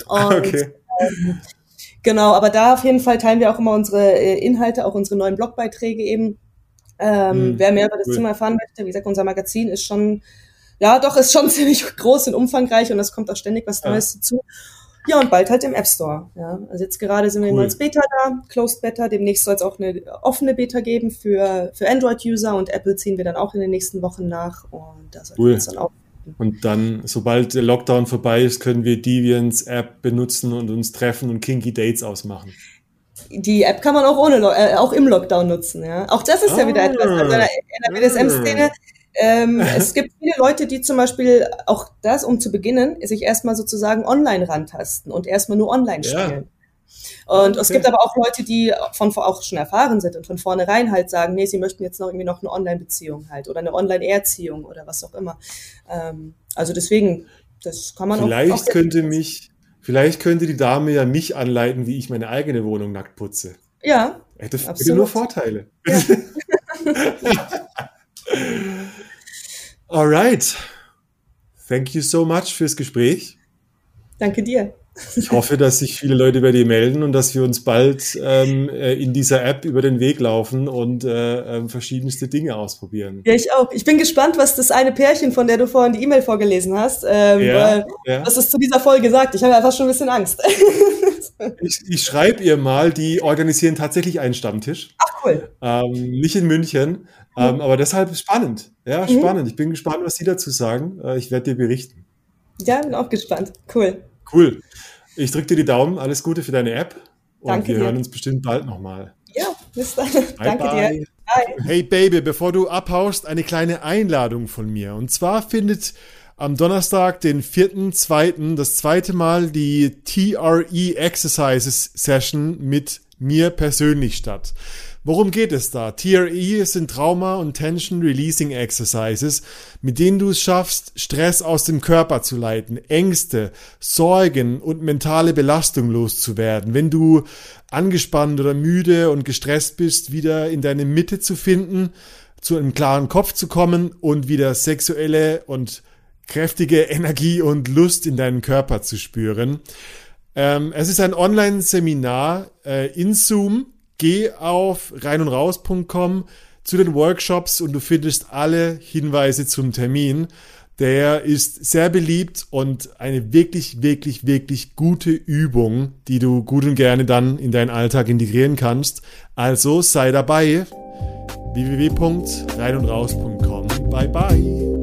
Und, okay. Ähm, genau, aber da auf jeden Fall teilen wir auch immer unsere äh, Inhalte, auch unsere neuen Blogbeiträge eben. Ähm, hm, wer mehr über das cool. Thema erfahren möchte, wie gesagt, unser Magazin ist schon, ja, doch, ist schon ziemlich groß und umfangreich und es kommt auch ständig was Neues ja. dazu. Ja, und bald halt im App Store. Ja. Also jetzt gerade sind wir cool. als Beta da, Closed Beta. Demnächst soll es auch eine offene Beta geben für, für Android-User und Apple ziehen wir dann auch in den nächsten Wochen nach. Und da soll cool. uns dann auch und dann, sobald der Lockdown vorbei ist, können wir Deviants App benutzen und uns treffen und kinky Dates ausmachen. Die App kann man auch ohne, äh, auch im Lockdown nutzen, ja. Auch das ist ah, ja wieder etwas. Also in der, der BDSM-Szene ähm, es gibt viele Leute, die zum Beispiel auch das, um zu beginnen, sich erstmal sozusagen online rantasten und erstmal nur online spielen. Ja. Und okay. es gibt aber auch Leute, die von auch schon erfahren sind und von vornherein halt sagen, nee, sie möchten jetzt noch irgendwie noch eine Online-Beziehung halt oder eine Online-Erziehung oder was auch immer. Ähm, also deswegen, das kann man vielleicht auch. Vielleicht könnte mich, vielleicht könnte die Dame ja mich anleiten, wie ich meine eigene Wohnung nackt putze. Ja. Hätte, hätte nur Vorteile. Ja. Alright. Thank you so much fürs Gespräch. Danke dir. Ich hoffe, dass sich viele Leute bei dir melden und dass wir uns bald ähm, äh, in dieser App über den Weg laufen und äh, äh, verschiedenste Dinge ausprobieren. Ja, ich auch. Ich bin gespannt, was das eine Pärchen, von der du vorhin die E-Mail vorgelesen hast, ähm, ja, ja. was es zu dieser Folge sagt. Ich habe einfach schon ein bisschen Angst. ich ich schreibe ihr mal, die organisieren tatsächlich einen Stammtisch. Ach cool. Ähm, nicht in München, ähm, mhm. aber deshalb spannend. Ja, mhm. spannend. Mhm. Ich bin gespannt, was Sie dazu sagen. Äh, ich werde dir berichten. Ja, bin auch gespannt. Cool. Cool. Ich drücke dir die Daumen. Alles Gute für deine App. Und Danke wir dir. hören uns bestimmt bald nochmal. Ja, bis dann. Bye Danke bye. dir. Bye. Hey Baby, bevor du abhaust, eine kleine Einladung von mir. Und zwar findet am Donnerstag, den 4.2., das zweite Mal die TRE Exercises Session mit mir persönlich statt. Worum geht es da? TRE sind Trauma und Tension Releasing Exercises, mit denen du es schaffst, Stress aus dem Körper zu leiten, Ängste, Sorgen und mentale Belastung loszuwerden. Wenn du angespannt oder müde und gestresst bist, wieder in deine Mitte zu finden, zu einem klaren Kopf zu kommen und wieder sexuelle und kräftige Energie und Lust in deinen Körper zu spüren. Ähm, es ist ein Online-Seminar äh, in Zoom geh auf reinundraus.com zu den Workshops und du findest alle Hinweise zum Termin. Der ist sehr beliebt und eine wirklich, wirklich, wirklich gute Übung, die du gut und gerne dann in deinen Alltag integrieren kannst. Also sei dabei. www.reinundraus.com. Bye bye.